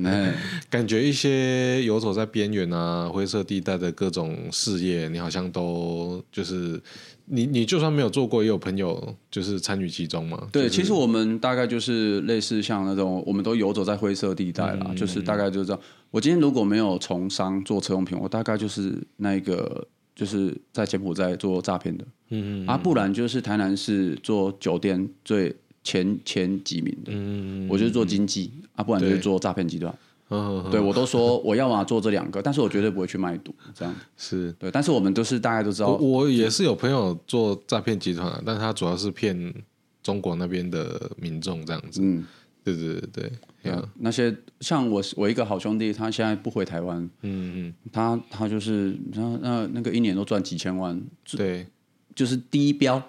[SPEAKER 1] 感觉一些游走在边缘啊、灰色地带的各种事业，你好像都就是。你你就算没有做过，也有朋友就是参与其中嘛？
[SPEAKER 2] 对，
[SPEAKER 1] 就是、
[SPEAKER 2] 其实我们大概就是类似像那种，我们都游走在灰色地带啦，嗯、就是大概就是这样。我今天如果没有从商做车用品，我大概就是那个就是在柬埔寨做诈骗的，嗯嗯，啊，不然就是台南市做酒店最前前几名的，嗯嗯，我就是做经济，嗯、啊，不然就是做诈骗集团。嗯，对我都说我要嘛做这两个，但是我绝对不会去卖毒，这样。
[SPEAKER 1] 是。
[SPEAKER 2] 对。但是我们都是大家都知道，
[SPEAKER 1] 我也是有朋友做诈骗集团，但他主要是骗中国那边的民众这样子。嗯，对对对对，
[SPEAKER 2] 嗯，那些像我我一个好兄弟，他现在不回台湾，嗯嗯，他他就是那那那个一年都赚几千万，
[SPEAKER 1] 对，
[SPEAKER 2] 就是低标，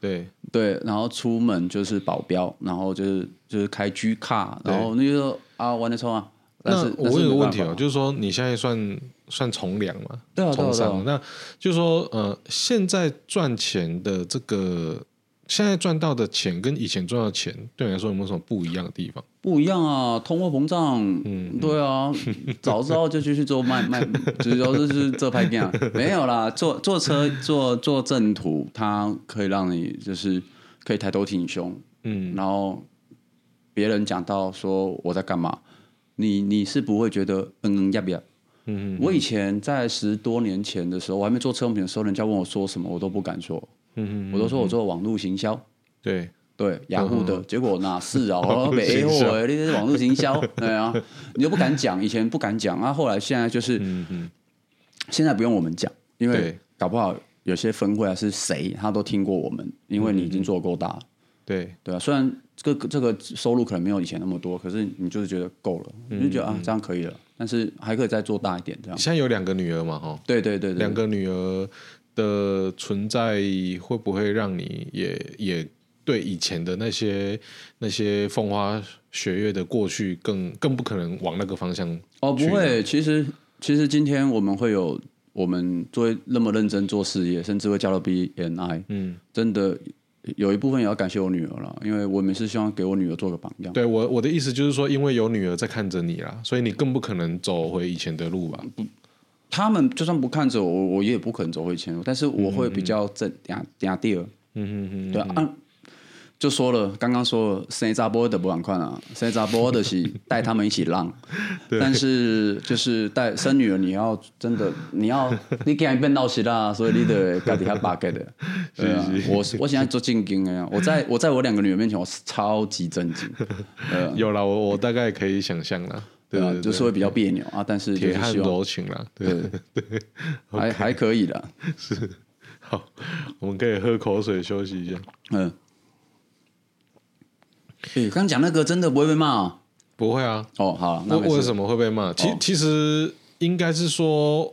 [SPEAKER 1] 对。
[SPEAKER 2] 对，然后出门就是保镖，然后就是就是开 G 卡，然后那个啊玩的冲啊。
[SPEAKER 1] 那我有个问题哦，就是说你现在算算从良嘛？
[SPEAKER 2] 对啊，
[SPEAKER 1] 从商。那就是说，呃，现在赚钱的这个，现在赚到的钱跟以前赚到的钱，对你来说有没有什么不一样的地方？
[SPEAKER 2] 不一样啊，通货膨胀。嗯，对啊，早知道就继续做卖卖，主要就是这拍片啊。没有啦，坐坐车坐坐正途，它可以让你就是可以抬头挺胸。嗯，然后别人讲到说我在干嘛？你你是不会觉得嗯要不要？嗯嗯。我以前在十多年前的时候，我还没做车用品的时候，人家问我说什么，我都不敢说。嗯嗯。我都说我做网络行销。对对，雅虎的。结果哪是啊，我没 A 货，你这是网络行销。对啊，你又不敢讲，以前不敢讲啊，后来现在就是，现在不用我们讲，因为搞不好有些分会啊是谁，他都听过我们，因为你已经做够大。对对啊，虽然。这个这个收入可能没有以前那么多，可是你就是觉得够了，你就觉得啊这样可以了，但是还可以再做大一点这样。
[SPEAKER 1] 现在有两个女儿嘛，哈，
[SPEAKER 2] 对对对，
[SPEAKER 1] 两个女儿的存在会不会让你也也对以前的那些那些风花雪月的过去更更不可能往那个方向？
[SPEAKER 2] 哦，不会，其实其实今天我们会有我们作为那么认真做事业，甚至会加入 BNI，嗯，真的。有一部分也要感谢我女儿了，因为我每次希望给我女儿做个榜样。
[SPEAKER 1] 对我我的意思就是说，因为有女儿在看着你啦，所以你更不可能走回以前的路吧？
[SPEAKER 2] 他们就算不看着我，我也不可能走回以前路，但是我会比较正嗲嗲第二，嗯嗯嗯，对啊。就说了，刚刚说了，生查某的不敢看啊，生查某的是带他们一起浪，但是就是带生女儿，你要真的，你要 你给人变闹事啦，所以你得家底下巴结的。对啊，我我现在做正经的呀，我在我在我两个女儿面前，我是超级正经。
[SPEAKER 1] 有了，我我大概可以想象了，
[SPEAKER 2] 对啊，就是会比较别扭啊，但是
[SPEAKER 1] 铁汉柔情了，对。对，
[SPEAKER 2] 还还可以的。
[SPEAKER 1] 是，好，我们可以喝口水休息一下。嗯。
[SPEAKER 2] 对，刚讲那个真的不会被骂啊？
[SPEAKER 1] 不会啊。
[SPEAKER 2] 哦，好，那
[SPEAKER 1] 为什么会被骂？其其实应该是说，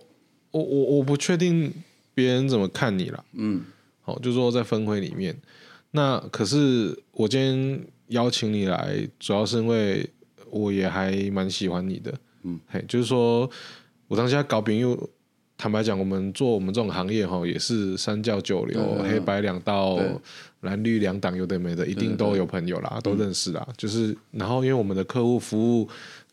[SPEAKER 1] 我我我不确定别人怎么看你了。嗯，好，就是说在分会里面，那可是我今天邀请你来，主要是因为我也还蛮喜欢你的。嗯，嘿，就是说我当下搞朋友。坦白讲，我们做我们这种行业哈，也是三教九流、黑白两道、对蓝绿两党，有的没的，一定都有朋友啦，对对对都认识啦。嗯、就是，然后因为我们的客户服务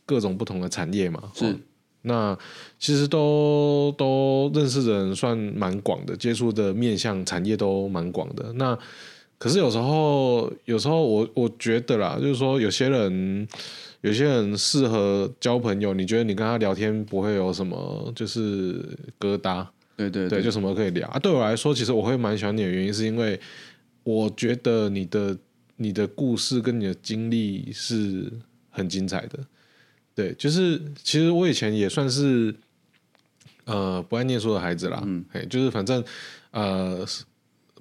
[SPEAKER 1] 各种不同的产业嘛，是那其实都都认识的人算蛮广的，接触的面向产业都蛮广的。那可是有时候，有时候我我觉得啦，就是说有些人。有些人适合交朋友，你觉得你跟他聊天不会有什么就是疙瘩？对对对，对，就什么可以聊啊？对我来说，其实我会蛮喜欢你的原因，是因为我觉得你的你的故事跟你的经历是很精彩的。对，就是其实我以前也算是呃不爱念书的孩子啦，嗯，就是反正呃。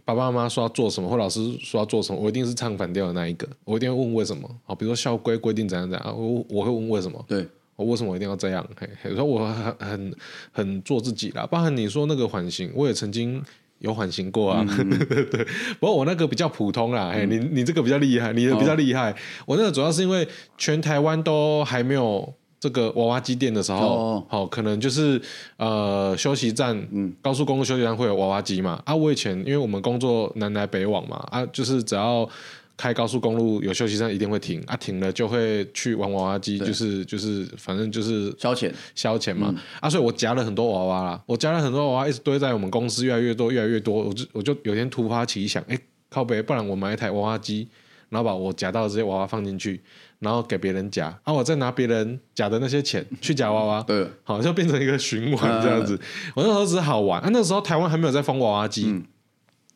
[SPEAKER 1] 爸爸妈妈说要做什么，或老师说要做什么，我一定是唱反调的那一个，我一定会问为什么。好，比如说校规规定怎样怎样，我我会问为什么。对，我为什么一定要这样？嘿，嘿，所以我很很很做自己啦。包含你说那个缓刑，我也曾经有缓刑过啊。嗯、对，不过我那个比较普通啦。嘿，你你这个比较厉害，你的比较厉害。哦、我那个主要是因为全台湾都还没有。这个娃娃机店的时候，好，可能就是呃休息站，嗯，高速公路休息站会有娃娃机嘛。啊，我以前因为我们工作南来北往嘛，啊，就是只要开高速公路有休息站，一定会停，啊，停了就会去玩娃娃机，就是就是反正就是
[SPEAKER 2] 消遣
[SPEAKER 1] 消遣嘛。啊，所以我夹了很多娃娃啦，我夹了很多娃娃，一直堆在我们公司，越来越多，越来越多。我就我就有天突发奇想，哎，靠北，不然我买一台娃娃机，然后把我夹到的这些娃娃放进去。然后给别人夹，啊，我再拿别人夹的那些钱去夹娃娃，对，好，像变成一个循环这样子。我那时候只是好玩，啊，那时候台湾还没有在封娃娃机，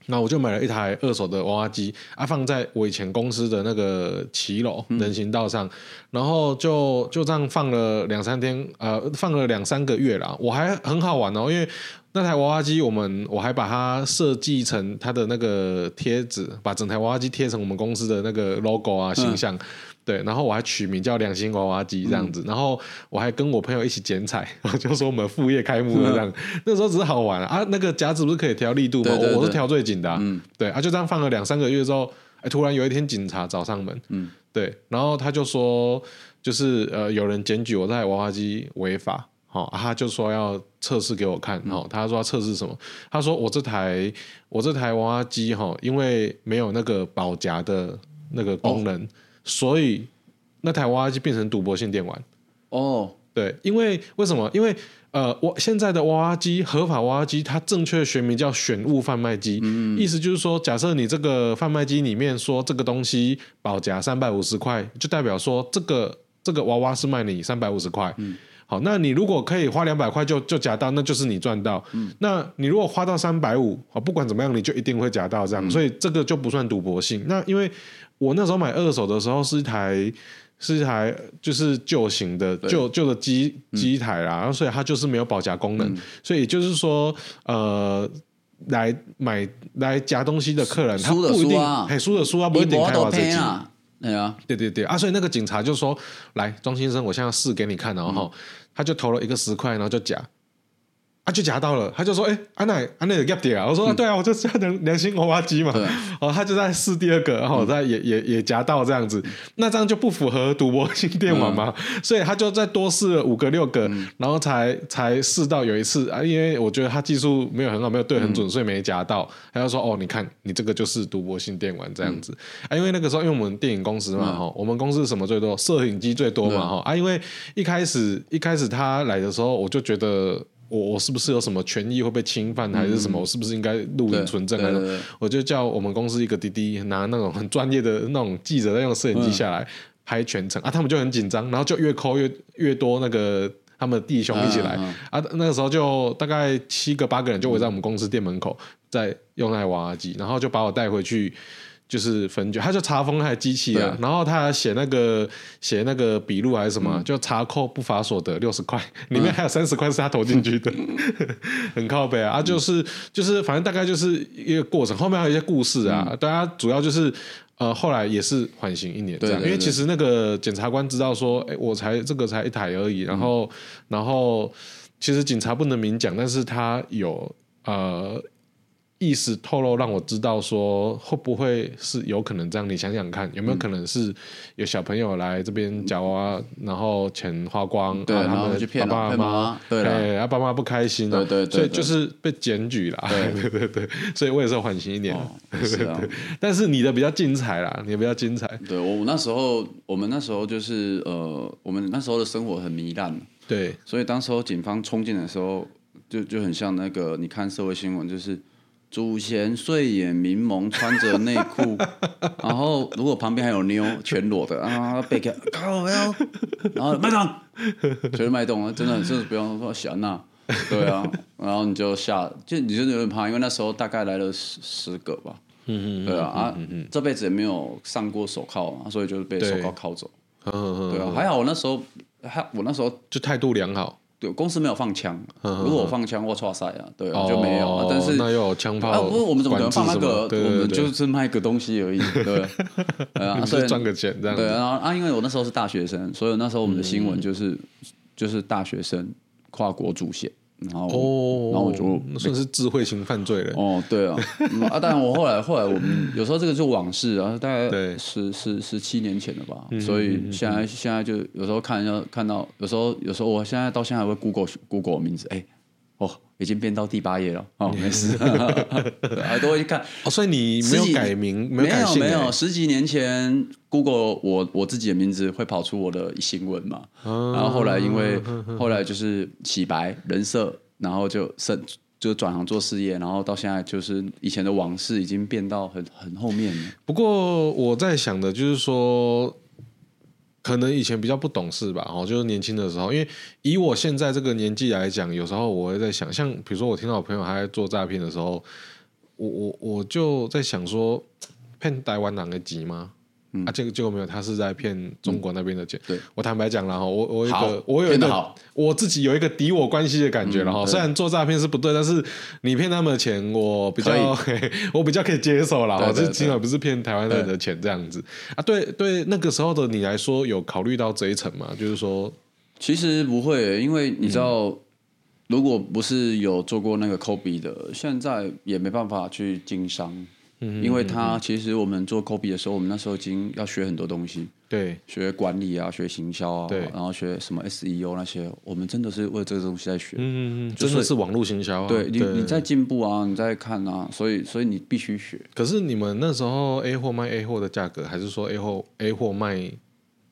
[SPEAKER 1] 那我就买了一台二手的娃娃机，啊，放在我以前公司的那个骑楼人行道上，然后就就这样放了两三天，呃，放了两三个月啦，我还很好玩哦，因为那台娃娃机，我们我还把它设计成它的那个贴纸，把整台娃娃机贴成我们公司的那个 logo 啊形象。对，然后我还取名叫“良心娃娃机”这样子，嗯、然后我还跟我朋友一起剪彩，就说我们副业开幕了这样。嗯、那时候只是好玩啊，啊那个夹子不是可以调力度吗？我是调最紧的、啊。嗯，对啊，就这样放了两三个月之后，哎，突然有一天警察找上门，嗯，对，然后他就说，就是呃，有人检举我这台娃娃机违法，好、哦啊，他就说要测试给我看，哦，他说要测试什么？他说我这台我这台娃娃机哈、哦，因为没有那个保夹的那个功能。哦所以那台娃娃机变成赌博性电玩哦，oh. 对，因为为什么？因为呃，我现在的娃娃机合法娃娃机，它正确的学名叫选物贩卖机，嗯、意思就是说，假设你这个贩卖机里面说这个东西保价三百五十块，就代表说这个这个娃娃是卖你三百五十块。嗯、好，那你如果可以花两百块就就夹到，那就是你赚到。嗯、那你如果花到三百五，啊不管怎么样，你就一定会夹到这样，嗯、所以这个就不算赌博性。那因为我那时候买二手的时候是一台是一台就是旧型的旧旧的机机台啦，然后所以它就是没有保夹功能，所以也就是说呃来买来夹东西的客人他不一定嘿输的输啊，不一定开娃娃机。啊，对啊，对对对。啊，所以那个警察就说来庄先生，我现在试给你看，然后他就投了一个十块，然后就假。啊，就夹到了，他就说：“哎，安奈安奈有 gap 点啊！”我说：“啊对啊，我就是要良良心娃娃机嘛。” 哦，他就在试第二个，然后在也也也夹到这样子，那这样就不符合赌博性电玩嘛？所以他就再多试了五个六个，然后才才试到有一次啊，因为我觉得他技术没有很好，没有对很准，所以没夹到。他就说：“哦，你看你这个就是赌博性电玩这样子啊！”因为那个时候，因为我们电影公司嘛，哈，我们公司什么最多？摄影机最多嘛，哈啊！因为一开始一开始他来的时候，我就觉得。我我是不是有什么权益会被侵犯，还是什么？我是不是应该录影存证？还是我就叫我们公司一个滴滴拿那种很专业的那种记者在用摄影机下来拍全程啊，他们就很紧张，然后就越抠越越多那个他们弟兄一起来啊，那个时候就大概七个八个人就围在我们公司店门口在用那娃娃机，然后就把我带回去。就是分卷，他就查封那台机器啊，然后他还写那个写那个笔录还是什么，就查扣不法所得六十块，里面还有三十块是他投进去的，很靠北啊！啊，就是就是反正大概就是一个过程，后面还有一些故事啊。大家主要就是呃，后来也是缓刑一年这样，因为其实那个检察官知道说，哎，我才这个才一台而已，然后然后其实警察不能明讲，但是他有呃。意思透露让我知道说会不会是有可能这样？你想想看，有没有可能是有小朋友来这边夹娃娃，然后钱花光，
[SPEAKER 2] 对，然后去骗爸妈，对，
[SPEAKER 1] 然后爸妈不开心，
[SPEAKER 2] 对对对，
[SPEAKER 1] 所以就是被检举了，对。对对，所以我也是缓刑一点，是啊，但是你的比较精彩啦，你的比较精彩。
[SPEAKER 2] 对我那时候，我们那时候就是呃，我们那时候的生活很糜烂，
[SPEAKER 1] 对，
[SPEAKER 2] 所以当时候警方冲进的时候，就就很像那个你看社会新闻，就是。祖贤睡眼迷蒙，穿着内裤，然后如果旁边还有妞，全裸的啊，背开，靠，然后然后麦动，全是麦动啊，真的就是不用说想那，对啊，然后你就下，就你就有点怕，因为那时候大概来了十十个吧，嗯嗯，对啊啊，这辈子也没有上过手铐嘛，所以就是被手铐铐走，对啊，还好我那时候还我那时候
[SPEAKER 1] 就态度良好。
[SPEAKER 2] 对，公司没有放枪。如果我放枪，我剉赛啊，对，就没有。但是
[SPEAKER 1] 那有枪炮。
[SPEAKER 2] 啊，不是，我们怎么可能放那个？我们就是卖个东西而已，对。
[SPEAKER 1] 啊，所以赚个钱这样。
[SPEAKER 2] 对，然后啊，因为我那时候是大学生，所以那时候我们的新闻就是就是大学生跨国主嫌。然后，哦、然后我就
[SPEAKER 1] 那算是智慧型犯罪了。
[SPEAKER 2] 哦，对啊，啊，当然我后来后来我们有时候这个就往事啊，大概十十十七年前了吧。所以现在现在就有时候看要看到，有时候有时候我现在到现在还会 Google Google 名字，哎，哦，已经变到第八页了。哦，没事，都会去看。
[SPEAKER 1] 哦，所以你没有改名，没有
[SPEAKER 2] 没有，十几年前 Google 我我自己的名字会跑出我的新闻嘛。然后后来因为后来就是洗白人设。然后就升就转行做事业，然后到现在就是以前的往事已经变到很很后面了。
[SPEAKER 1] 不过我在想的就是说，可能以前比较不懂事吧，哦，就是年轻的时候，因为以我现在这个年纪来讲，有时候我会在想，像比如说我听到我朋友还在做诈骗的时候，我我我就在想说，骗台湾人的钱吗？啊，这个结果没有，他是在骗中国那边的钱。对，我坦白讲了哈，我我有一个，我有一个，我自己有一个敌我关系的感觉了哈。虽然做诈骗是不对，但是你骗他们的钱，我比较，我比较可以接受了。我这起码不是骗台湾人的钱这样子啊。对对，那个时候的你来说，有考虑到这一层吗？就是说，
[SPEAKER 2] 其实不会，因为你知道，如果不是有做过那个 Kobe 的，现在也没办法去经商。因为他其实我们做 copy 的时候，我们那时候已经要学很多东西，
[SPEAKER 1] 对，
[SPEAKER 2] 学管理啊，学行销啊，
[SPEAKER 1] 对，
[SPEAKER 2] 然后学什么 SEO 那些，我们真的是为这个东西在学，
[SPEAKER 1] 嗯嗯嗯，真的是网络行销啊，
[SPEAKER 2] 对你你在进步啊，你在看啊，所以所以你必须学。
[SPEAKER 1] 可是你们那时候 A 货卖 A 货的价格，还是说 A 货 A 货卖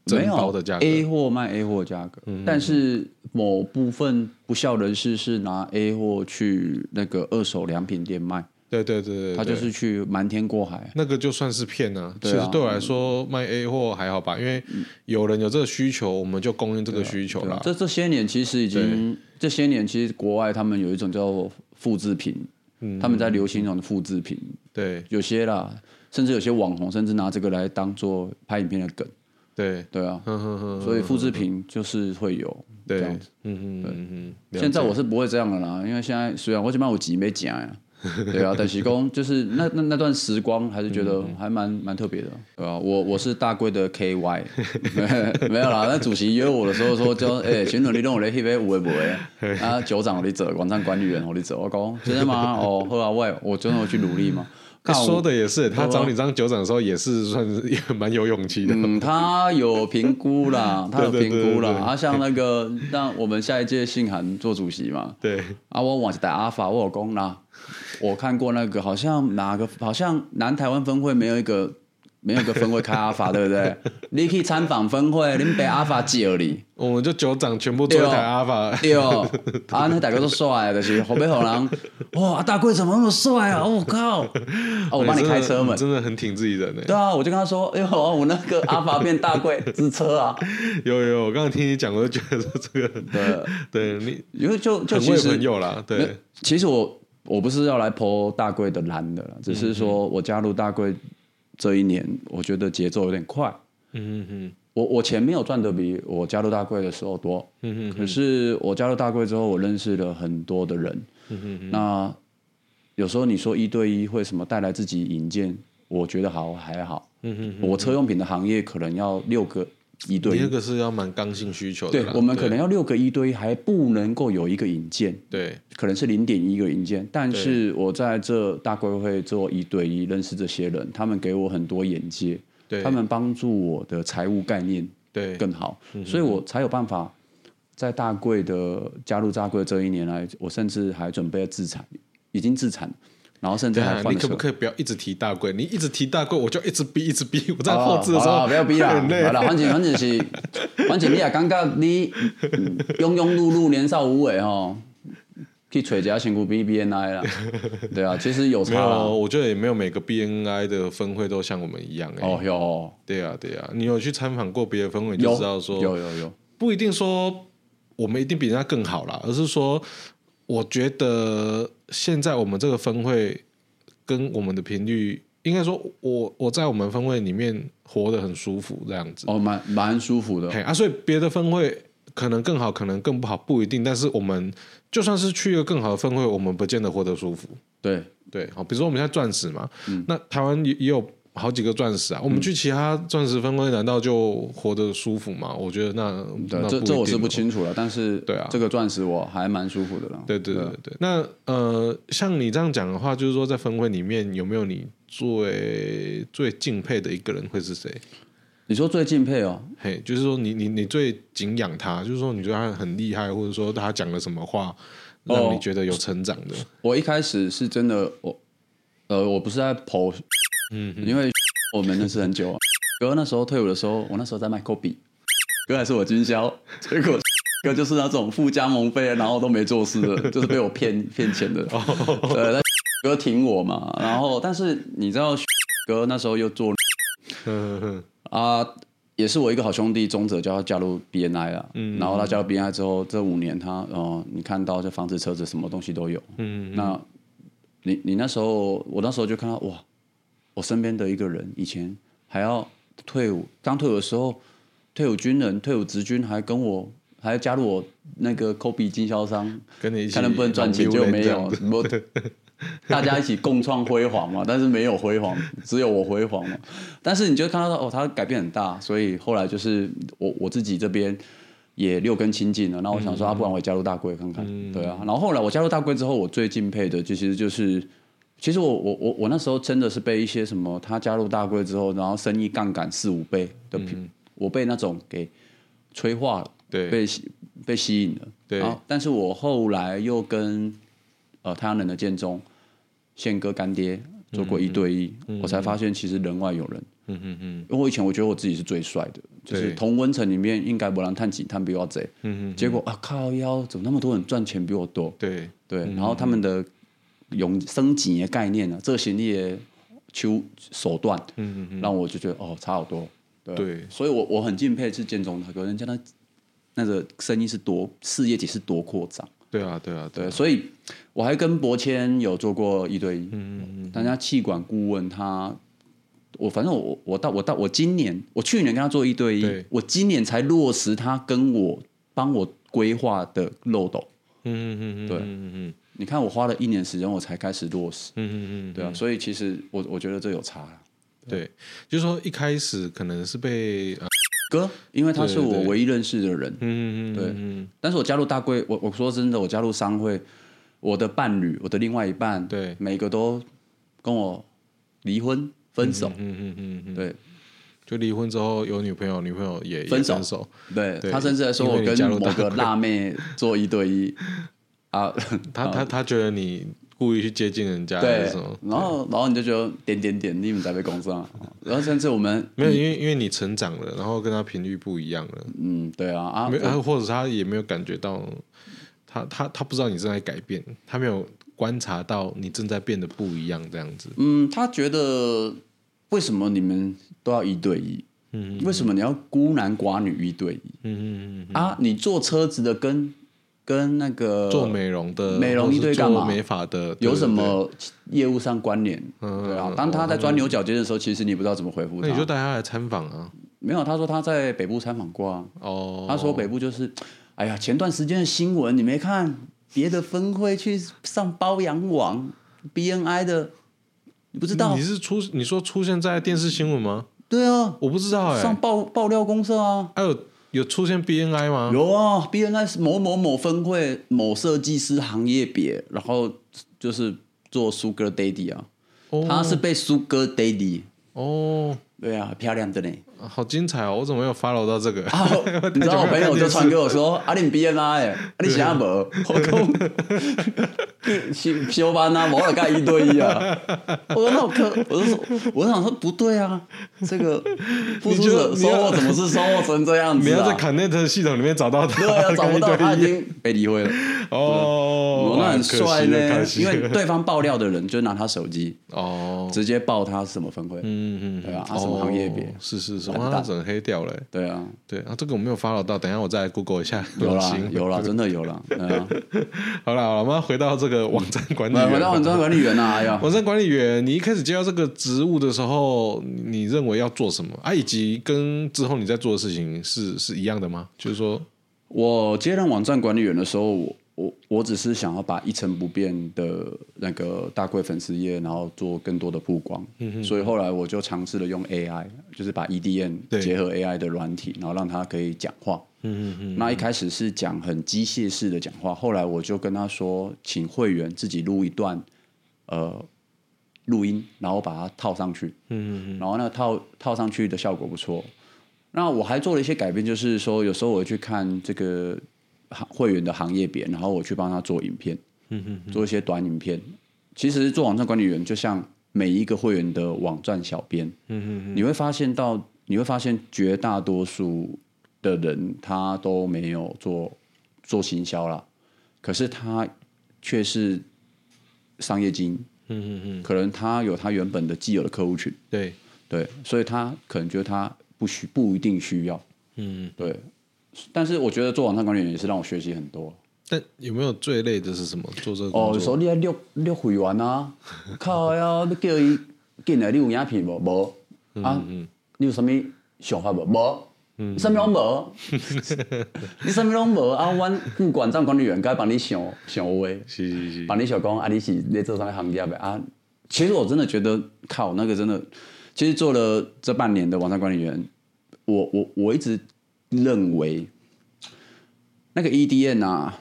[SPEAKER 1] 整包的价格
[SPEAKER 2] ？A 货卖 A 货价格，但是某部分不孝人士是拿 A 货去那个二手良品店卖。
[SPEAKER 1] 对对对对，
[SPEAKER 2] 他就是去瞒天过海，
[SPEAKER 1] 那个就算是骗啊。其实对我来说，卖 A 货还好吧，因为有人有这个需求，我们就供应这个需求了。
[SPEAKER 2] 这这些年其实已经，这些年其实国外他们有一种叫复制品，他们在流行一种复制品。
[SPEAKER 1] 对，
[SPEAKER 2] 有些啦，甚至有些网红甚至拿这个来当做拍影片的梗。
[SPEAKER 1] 对
[SPEAKER 2] 对啊，所以复制品就是会有这样子。嗯嗯嗯嗯。现在我是不会这样的啦，因为现在虽然我起码有几没讲呀。对啊，但是讲就是那那那段时光，还是觉得还蛮蛮特别的，对吧？我我是大贵的 KY，没有啦。那主席约我的时候说，就哎，行了，你弄我来那边会不会？啊，酒长我你走，广场管理员我你走，我讲真的吗？哦，好啊，我我真的会去努力嘛。
[SPEAKER 1] 他说的也是，他找你当酒长的时候也是算是 也蛮有勇气的。
[SPEAKER 2] 嗯，他有评估啦，他有评估啦。他像那个让我们下一届信函做主席嘛。
[SPEAKER 1] 对。
[SPEAKER 2] 啊，我往是带阿法，我有功啦。我看过那个，好像哪个，好像南台湾分会没有一个没有个分会开阿法，对不对？你去参访分会，你被阿法叫你，
[SPEAKER 1] 我们就九长全部坐一台阿法。
[SPEAKER 2] 对哦，啊，那大哥都帅，就是后背后人，哇，大贵怎么那么帅啊？我靠！哦，我帮你开车门，
[SPEAKER 1] 真的很挺自己人呢。
[SPEAKER 2] 对啊，我就跟他说，哎呦，我那个阿法变大贵之车啊。
[SPEAKER 1] 有有，我刚刚听你讲，我就觉得说这个，对，对你，
[SPEAKER 2] 因为就就其实
[SPEAKER 1] 朋友啦，对，
[SPEAKER 2] 其实我我不是要来泼大贵的蓝的，只是说我加入大贵。这一年，我觉得节奏有点快。嗯哼，我我钱没有赚的比我加入大贵的时候多。嗯哼，可是我加入大贵之后，我认识了很多的人。嗯哼，那有时候你说一对一会什么带来自己引荐，我觉得好还好。嗯哼，我车用品的行业可能要六个。一对一，
[SPEAKER 1] 第二个是要蛮刚性需求的。
[SPEAKER 2] 对，我们可能要六个一对一，还不能够有一个引荐。
[SPEAKER 1] 对，
[SPEAKER 2] 可能是零点一个引荐。但是我在这大贵会做一对一，认识这些人，他们给我很多眼界，对，他们帮助我的财务概念对更好，所以我才有办法在大贵的加入大贵这一年来，我甚至还准备自产，已经自产。然后甚至还，
[SPEAKER 1] 你可不可以不要一直提大贵？你一直提大贵，我就一直逼，一直逼。我在后置的时候，
[SPEAKER 2] 不要逼了。好了，反正反正是，反正你也感觉你庸庸碌碌、年少无为哈，去揣家辛苦 B B N I 啦。对啊，其实有差。
[SPEAKER 1] 我觉得也没有每个 B N I 的分会都像我们一样哎。
[SPEAKER 2] 哦，有。
[SPEAKER 1] 对啊，对啊，你有去参访过别的分会，就知道说
[SPEAKER 2] 有有有，
[SPEAKER 1] 不一定说我们一定比人家更好啦，而是说。我觉得现在我们这个分会跟我们的频率，应该说我我在我们分会里面活得很舒服，这样子
[SPEAKER 2] 哦，蛮蛮舒服的。
[SPEAKER 1] 嘿啊，所以别的分会可能更好，可能更不好，不一定。但是我们就算是去一个更好的分会，我们不见得活得舒服。
[SPEAKER 2] 对对，
[SPEAKER 1] 好，比如说我们现在钻石嘛，嗯、那台湾也也有。好几个钻石啊，我们去其他钻石分会，难道就活得舒服吗？我觉得那，那
[SPEAKER 2] 这这我是不清楚了。但是
[SPEAKER 1] 对啊，
[SPEAKER 2] 这个钻石我还蛮舒服的了。
[SPEAKER 1] 对对对对。那呃，像你这样讲的话，就是说在分会里面有没有你最最敬佩的一个人会是谁？
[SPEAKER 2] 你说最敬佩哦，
[SPEAKER 1] 嘿，就是说你你你最敬仰他，就是说你觉得他很厉害，或者说他讲了什么话让你觉得有成长的？哦，
[SPEAKER 2] 我一开始是真的，我呃，我不是在跑。嗯，因为我们认识很久啊。哥那时候退伍的时候，我那时候在卖 Kobe，哥还是我军销，结果哥就是那种付加盟费，然后都没做事的，就是被我骗骗钱的。对，那哥挺我嘛。然后，但是你知道，哥那时候又做，啊，也是我一个好兄弟，宗哲叫他加入 BNI 了。嗯。然后他加入 BNI 之后，这五年他哦，你看到这房子、车子，什么东西都有。嗯。那你你那时候，我那时候就看到哇。我身边的一个人，以前还要退伍，刚退伍的时候，退伍军人、退伍职军还跟我，还要加入我那个 Kobe 经销商，跟你一起看能不能赚钱，就没有，大家一起共创辉煌嘛，但是没有辉煌，只有我辉煌嘛。但是你就看到哦，他改变很大，所以后来就是我我自己这边也六根清净了。那我想说，啊，不然我也加入大贵看看，嗯、对啊。然后后来我加入大贵之后，我最敬佩的其实就是。其实我我我我那时候真的是被一些什么，他加入大贵之后，然后生意杠杆四五倍的，嗯、我被那种给催化了，对，被被吸引了，对。然后，但是我后来又跟呃太阳能的建中宪哥干爹做过一对一，嗯、我才发现其实人外有人，嗯嗯嗯。因为我以前我觉得我自己是最帅的，就是同温层里面应该不让探几探比我贼，嗯嗯。结果啊靠腰，怎么那么多人赚钱比我多？对对，然后他们的。用升级的概念呢，这些的求手段，嗯嗯嗯，让我就觉得哦，差好多，对，对，所以我我很敬佩是建中他哥，人家那那个生意是多，事业体是多扩张，
[SPEAKER 1] 对啊，对啊，对，
[SPEAKER 2] 所以我还跟博谦有做过一对一，嗯嗯嗯，但他企管顾问他，我反正我我到我到我今年，我去年跟他做一对一，对。我今年才落实他跟我帮我规划的漏斗，嗯嗯嗯嗯，对，嗯嗯。你看，我花了一年时间，我才开始落实。嗯嗯嗯，对啊，所以其实我我觉得这有差。
[SPEAKER 1] 对，就是说一开始可能是被
[SPEAKER 2] 哥，因为他是我唯一认识的人。嗯嗯嗯，对。但是我加入大贵，我我说真的，我加入商会，我的伴侣，我的另外一半，对，每个都跟我离婚分手。嗯嗯嗯嗯，对。
[SPEAKER 1] 就离婚之后有女朋友，女朋友也分手。
[SPEAKER 2] 对，他甚至还说我跟某个 辣妹做一对一。啊，
[SPEAKER 1] 他 他他觉得你故意去接近人家，对？
[SPEAKER 2] 然后然后你就觉得点点点，你们在被攻上，然后甚至我们
[SPEAKER 1] 没有，因为因为你成长了，然后跟他频率不一样了，
[SPEAKER 2] 嗯，对啊啊，
[SPEAKER 1] 没有，或者他也没有感觉到，他他他不知道你正在改变，他没有观察到你正在变得不一样这样子。
[SPEAKER 2] 嗯，他觉得为什么你们都要一对一？嗯，为什么你要孤男寡女一对一？嗯嗯嗯啊，你坐车子的跟。跟那个
[SPEAKER 1] 做美容的
[SPEAKER 2] 美容一对干嘛？
[SPEAKER 1] 美发的
[SPEAKER 2] 有什么业务上关联？对啊，当他在钻牛角尖的时候，其实你不知道怎么回复他。
[SPEAKER 1] 那你就带他来参访啊？
[SPEAKER 2] 没有，他说他在北部参访过啊。哦，他说北部就是，哎呀，前段时间的新闻你没看？别的分会去上包养网，BNI 的，你不知道？
[SPEAKER 1] 你是出你说出现在电视新闻吗？
[SPEAKER 2] 对啊，
[SPEAKER 1] 我不知道哎。
[SPEAKER 2] 上爆爆料公社啊？
[SPEAKER 1] 还有。有出现 BNI 吗？
[SPEAKER 2] 有啊，BNI 是某某某分会某设计师行业别，然后就是做 Sugar Daddy 啊，哦、他是被 Sugar Daddy 哦，对啊，漂亮的呢。
[SPEAKER 1] 好精彩哦！我怎么没有 follow 到这个？
[SPEAKER 2] 啊、你知道我朋友就传给我说：“啊，你 B N I，啊你啥无？我讲 修修班啊，我尔干一对一啊。”我说：“那我可，我就说，我就想说不对啊，这个付出者收获怎么是收获成这样子、啊？
[SPEAKER 1] 你要在 Connect 系统里面找到他，
[SPEAKER 2] 对啊，找不到他已经被离婚了。哦，那很帅呢，因为对方爆料的人就拿他手机哦，直接爆他什么分会，嗯嗯，对啊，他什么行业别？
[SPEAKER 1] 是是是。哇，整黑掉了。
[SPEAKER 2] 对啊，
[SPEAKER 1] 对啊，这个我没有 follow 到，等一下我再 Google 一下。
[SPEAKER 2] 有啦，有啦，真的有啦。
[SPEAKER 1] 好了，我们要回到这个网站管理员。
[SPEAKER 2] 回到网站管理员啊，哎呀，
[SPEAKER 1] 网站管理员，你一开始接到这个职务的时候，你认为要做什么啊？以及跟之后你在做的事情是是一样的吗？就是说，
[SPEAKER 2] 我接任网站管理员的时候，我。我我只是想要把一成不变的那个大贵粉丝页，然后做更多的曝光，嗯、所以后来我就尝试了用 AI，就是把 EDN 结合 AI 的软体，然后让它可以讲话。嗯、嗯那一开始是讲很机械式的讲话，后来我就跟他说，请会员自己录一段呃录音，然后把它套上去。嗯、哼然后那套套上去的效果不错。那我还做了一些改变，就是说有时候我会去看这个。会员的行业别，然后我去帮他做影片，嗯、哼哼做一些短影片。其实做网站管理员就像每一个会员的网站小编，嗯、哼哼你会发现到，你会发现绝大多数的人他都没有做做行销啦，可是他却是商业经，嗯、哼哼可能他有他原本的既有的客户群，
[SPEAKER 1] 对。
[SPEAKER 2] 对，所以他可能觉得他不需不一定需要，嗯哼，对。但是我觉得做网站管理员也是让我学习很多。
[SPEAKER 1] 但有没有最累的是什么？做这个
[SPEAKER 2] 哦，说你要录录会员啊，靠呀！你叫伊进来，你有影片无？无啊？你有什么想法无？无，什么拢无？你什么拢无 啊？阮副网站管理员该帮你想想话，是是是，帮你想讲啊，你是在做啥行业的啊？其实我真的觉得靠那个真的，其实做了这半年的网站管理员，我我我一直。认为那个 EDN 啊，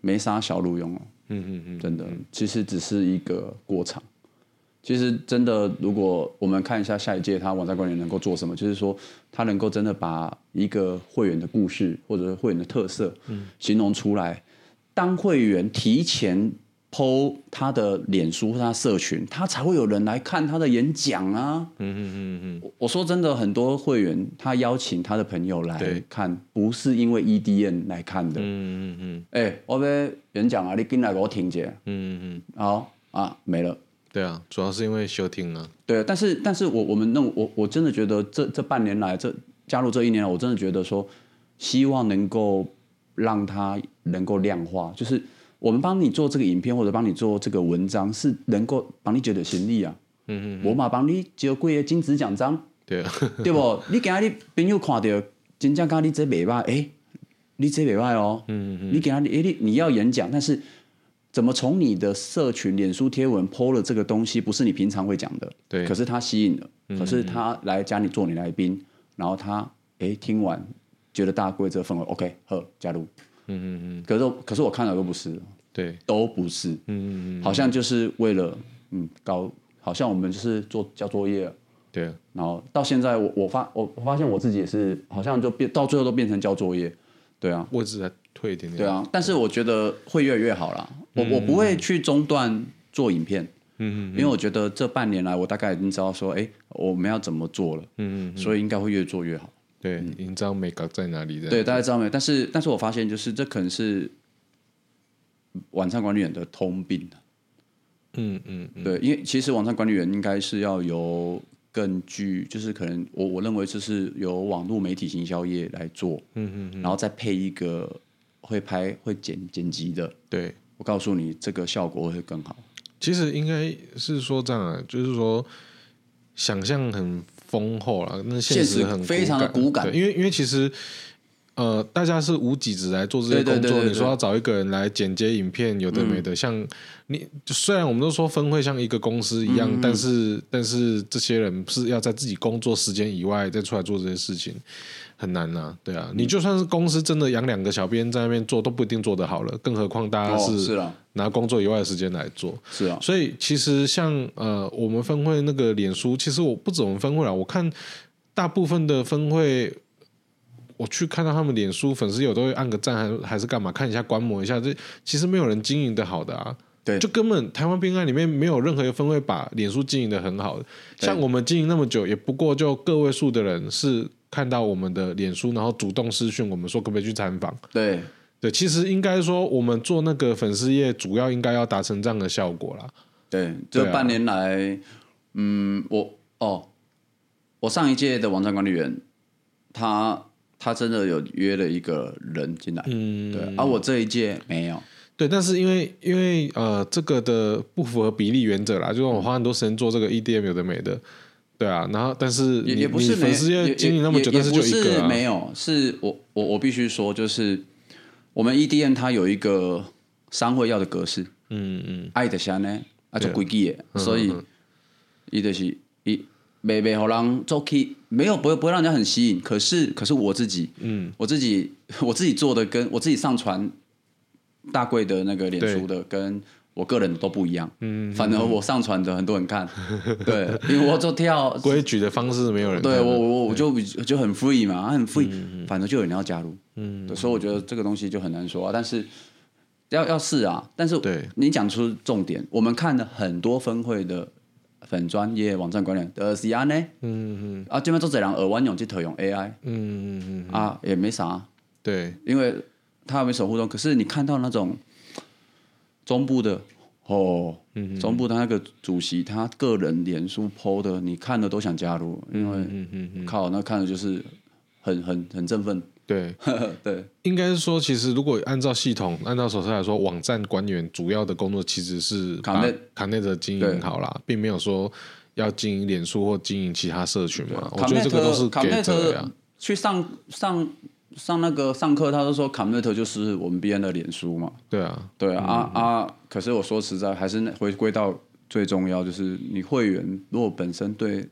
[SPEAKER 2] 没啥小路用哦。嗯嗯嗯，真的，其实只是一个过场。其实真的，如果我们看一下下一届他网站管理能够做什么，就是说他能够真的把一个会员的故事或者是会员的特色，形容出来，当会员提前。PO 他的脸书或他社群，他才会有人来看他的演讲啊。嗯嗯嗯嗯。我说真的，很多会员他邀请他的朋友来看，不是因为 EDN 来看的。嗯嗯嗯。哎，我要演讲啊，你进来给我听一下。嗯嗯嗯。好啊，没了。
[SPEAKER 1] 对啊，主要是因为休听啊。
[SPEAKER 2] 对，但是但是我我们那我我真的觉得这这半年来，这加入这一年来，我真的觉得说，希望能够让他能够量化，就是。我们帮你做这个影片，或者帮你做这个文章，是能够帮你觉得行李啊。嗯嗯。我嘛帮你交几个金子奖章。对啊。对不？你今日朋友看到，真正讲你这袂歹，哎，你这袂歹哦。嗯嗯。你给他，哎，你你要演讲，但是怎么从你的社群、脸书贴文 PO 了这个东西，不是你平常会讲的。对。可是他吸引了，可是他来家里做你来宾，然后他哎听完觉得大贵这个氛围，OK，好加入。嗯嗯嗯，可是可是我看到都不是，对，都不是，嗯嗯嗯，好像就是为了嗯搞，好像我们就是做交作业，对，然后到现在我我发我我发现我自己也是，好像就变到最后都变成交作业，对啊，
[SPEAKER 1] 位置在退一点点，
[SPEAKER 2] 对啊，但是我觉得会越来越好啦，我我不会去中断做影片。嗯嗯，因为我觉得这半年来，我大概已经知道说，哎，我们要怎么做了。嗯嗯，所以应该会越做越好。
[SPEAKER 1] 对，已经知道美感在哪里的。
[SPEAKER 2] 对，大家知道没有？但是，但是我发现，就是这可能是网站管理员的通病。嗯嗯，对，因为其实网站管理员应该是要由更具，就是可能我我认为就是由网络媒体行销业来做。嗯嗯，然后再配一个会拍会剪剪辑的。
[SPEAKER 1] 对，
[SPEAKER 2] 我告诉你，这个效果会更好。
[SPEAKER 1] 其实应该是说这样啊，就是说想象很丰厚了，那现实很
[SPEAKER 2] 非常的骨感。
[SPEAKER 1] 因为因为其实呃，大家是无给职来做这些工作，你说要找一个人来剪接影片，有的没的。嗯、像你虽然我们都说分会像一个公司一样，嗯、但是但是这些人是要在自己工作时间以外再出来做这些事情。很难呐、啊，对啊，你就算是公司真的养两个小编在那边做，都不一定做得好了，更何况大家是拿工作以外的时间来做，
[SPEAKER 2] 是啊。
[SPEAKER 1] 所以其实像呃，我们分会那个脸书，其实我不止我们分会了，我看大部分的分会，我去看到他们脸书粉丝有都会按个赞，还还是干嘛，看一下观摩一下，这其实没有人经营的好的啊，
[SPEAKER 2] 对，
[SPEAKER 1] 就根本台湾 BNI 里面没有任何一个分会把脸书经营的很好的，像我们经营那么久，也不过就个位数的人是。看到我们的脸书，然后主动私讯我们说可不可以去参访？
[SPEAKER 2] 对
[SPEAKER 1] 对，其实应该说我们做那个粉丝页，主要应该要达成这样的效果啦。
[SPEAKER 2] 对，这半年来，啊、嗯，我哦，我上一届的网站管理员，他他真的有约了一个人进来，嗯，对，而、啊、我这一届没有。
[SPEAKER 1] 对，但是因为因为呃，这个的不符合比例原则啦，就是我花很多时间做这个 EDM 有的没的。对啊，然后但是
[SPEAKER 2] 也也不是没
[SPEAKER 1] 有经营那么久，但是就一个、啊、
[SPEAKER 2] 是没有，是我我我必须说，就是我们 EDM 它有一个商会要的格式，嗯嗯，爱的啥呢，啊就规矩的，所以伊就是伊没没好让做起，没有不会不会让人家很吸引，可是可是我自己，嗯，我自己 我自己做的跟我自己上传大贵的那个脸书的跟。我个人都不一样，嗯，反而我上传的很多人看，对，因为我就跳
[SPEAKER 1] 规矩的方式没有人看，
[SPEAKER 2] 对我我我就就很 free 嘛，很 free，反正就有人要加入，嗯，所以我觉得这个东西就很难说啊，但是要要试啊，但是对。你讲出重点，我们看了很多分会的粉专业网站管理的 C R 呢，嗯嗯，啊这边做这样耳弯用去投用 AI，嗯嗯嗯，啊也没啥，
[SPEAKER 1] 对，
[SPEAKER 2] 因为他没守互动，可是你看到那种。中部的哦，嗯、中部的那个主席，他个人脸书 PO 的，你看了都想加入，因为嗯嗯嗯靠，那看了就是很很很振奋。
[SPEAKER 1] 对
[SPEAKER 2] 对，
[SPEAKER 1] 应该是说，其实如果按照系统，按照手册来说，网站管理员主要的工作其实是把卡内的经营好啦，对并没有说要经营脸书或经营其他社群嘛。我觉得这个都是给的
[SPEAKER 2] 去上上。上那个上课，他就说 Commit 就是我们 BN 的脸书嘛。
[SPEAKER 1] 对啊，
[SPEAKER 2] 对啊，啊啊！可是我说实在，还是回归到最重要，就是你会员如果本身对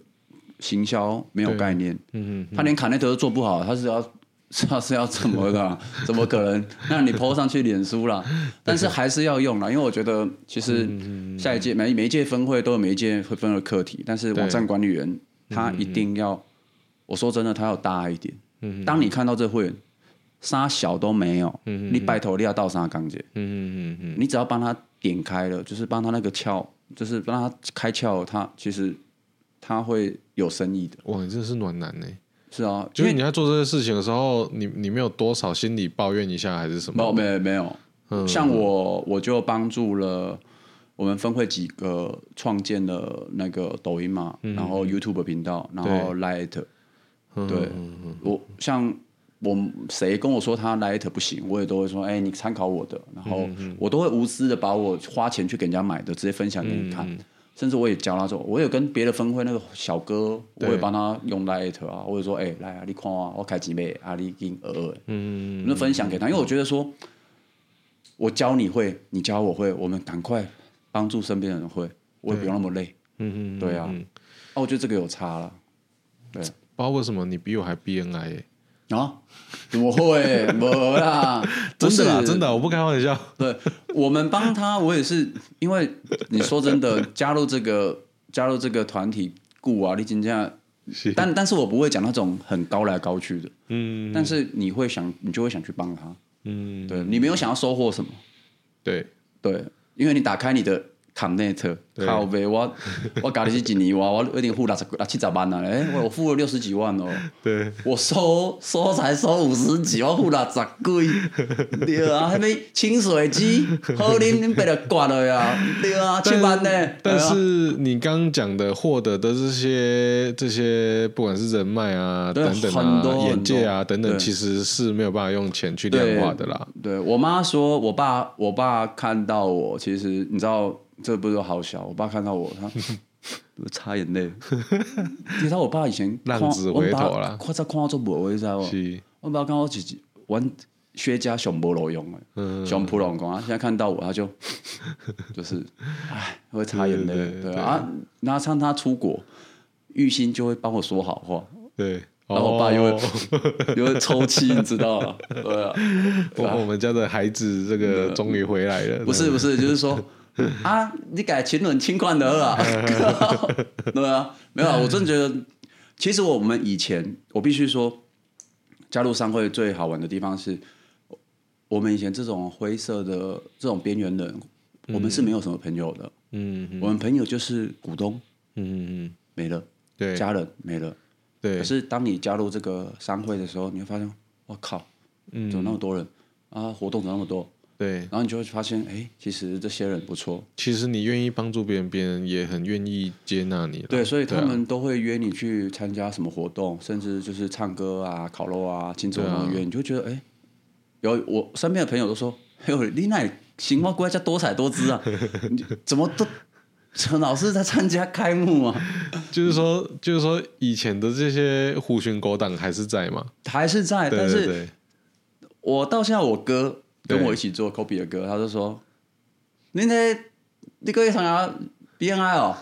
[SPEAKER 2] 行销没有概念，嗯嗯，他连 Commit 都做不好，他是要 他是要怎么的？怎么可能？那你 PO 上去脸书啦，但是还是要用啦，因为我觉得其实下一届每每一届分会都有每一届会分的课题，但是网站管理员他一定要，我说真的，他要大一点。当你看到这会员，啥小都没有，你拜托你要到啥钢姐，嗯、哼你只要帮他点开了，就是帮他那个窍，就是帮他开窍，他其实他会有生意的。
[SPEAKER 1] 哇，你真是暖男呢！
[SPEAKER 2] 是啊，
[SPEAKER 1] 就是你在做这些事情的时候，你你没有多少心理抱怨一下还是什么？
[SPEAKER 2] 没有没有，嗯、像我我就帮助了我们分会几个创建了那个抖音嘛，嗯、然后 YouTube 频道，然后 Light。对，我像我谁跟我说他 Light 不行，我也都会说，哎，你参考我的，然后我都会无私的把我花钱去给人家买的直接分享给你看，甚至我也教他说，我有跟别的分会那个小哥，我也帮他用 Light 啊，或者说，哎，来啊，你看啊，我开几倍，啊，你给鹅鹅，嗯，那分享给他，因为我觉得说，我教你会，你教我会，我们赶快帮助身边的人会，我也不用那么累，嗯嗯，对啊，啊，我觉得这个有差了，对。
[SPEAKER 1] 不知道为什么你比我还 BNI？
[SPEAKER 2] 啊？怎么会？没啦，
[SPEAKER 1] 真的啦，真的，我不开玩笑。
[SPEAKER 2] 对，我们帮他，我也是因为你说真的，加入这个加入这个团体，顾啊，你今天，是。但但是我不会讲那种很高来高去的，嗯，但是你会想，你就会想去帮他，嗯，对，你没有想要收获什么，
[SPEAKER 1] 对。
[SPEAKER 2] 对，因为你打开你的 Connect 靠北，我 我搞的是几年哇，我一定付六十六七十万啊，哎，我付了六十几万哦。
[SPEAKER 1] 对，
[SPEAKER 2] 我收收才收五十几，我付六十几。对啊，还没清水机，好啉恁别了挂了呀。对啊，七万呢。
[SPEAKER 1] 但是你刚讲的获得的这些这些，不管是人脉啊等等啊，眼界啊等等，其实是没有办法用钱去量化的啦。
[SPEAKER 2] 对我妈说，我爸我爸看到我，其实你知道。这不是好小，我爸看到我，他 擦眼泪。其实我爸以前
[SPEAKER 1] 浪子回头了，
[SPEAKER 2] 夸张夸张做无，你知道不？我爸看我自己玩薛家熊不路用的，熊普龙工啊。现在看到我，他就 就是哎，会擦眼泪。对啊，然后像他出国，玉兴就会帮我说好话。
[SPEAKER 1] 对，
[SPEAKER 2] 然后我爸又会又会抽泣，你知道吗？对啊，
[SPEAKER 1] 我我们家的孩子这个终于回来了。
[SPEAKER 2] 不是不是，就是说。啊！你改情轮轻快的啊？对啊，没有，我真的觉得，其实我们以前，我必须说，加入商会最好玩的地方是，我们以前这种灰色的这种边缘人，我们是没有什么朋友的。嗯，我们朋友就是股东。嗯嗯没了。对，家人没了。对。可是当你加入这个商会的时候，你会发现，我靠，怎么那么多人啊？活动怎么那么多？对，然后你就会发现，哎，其实这些人不错。
[SPEAKER 1] 其实你愿意帮助别人，别人也很愿意接纳你。
[SPEAKER 2] 对，所以他们都会约你去参加什么活动，甚至就是唱歌啊、烤肉啊、庆祝活动约，你就觉得，哎，有我身边的朋友都说，哎呦，你那行吗？国家多彩多姿啊，怎么都陈老师在参加开幕啊？
[SPEAKER 1] 就是说，就是说，以前的这些狐群狗党还是在吗？
[SPEAKER 2] 还是在，但是，我到现在我哥。跟我一起做 Kobe 的歌，他就说：“你那，你可以参加 BNI 哦，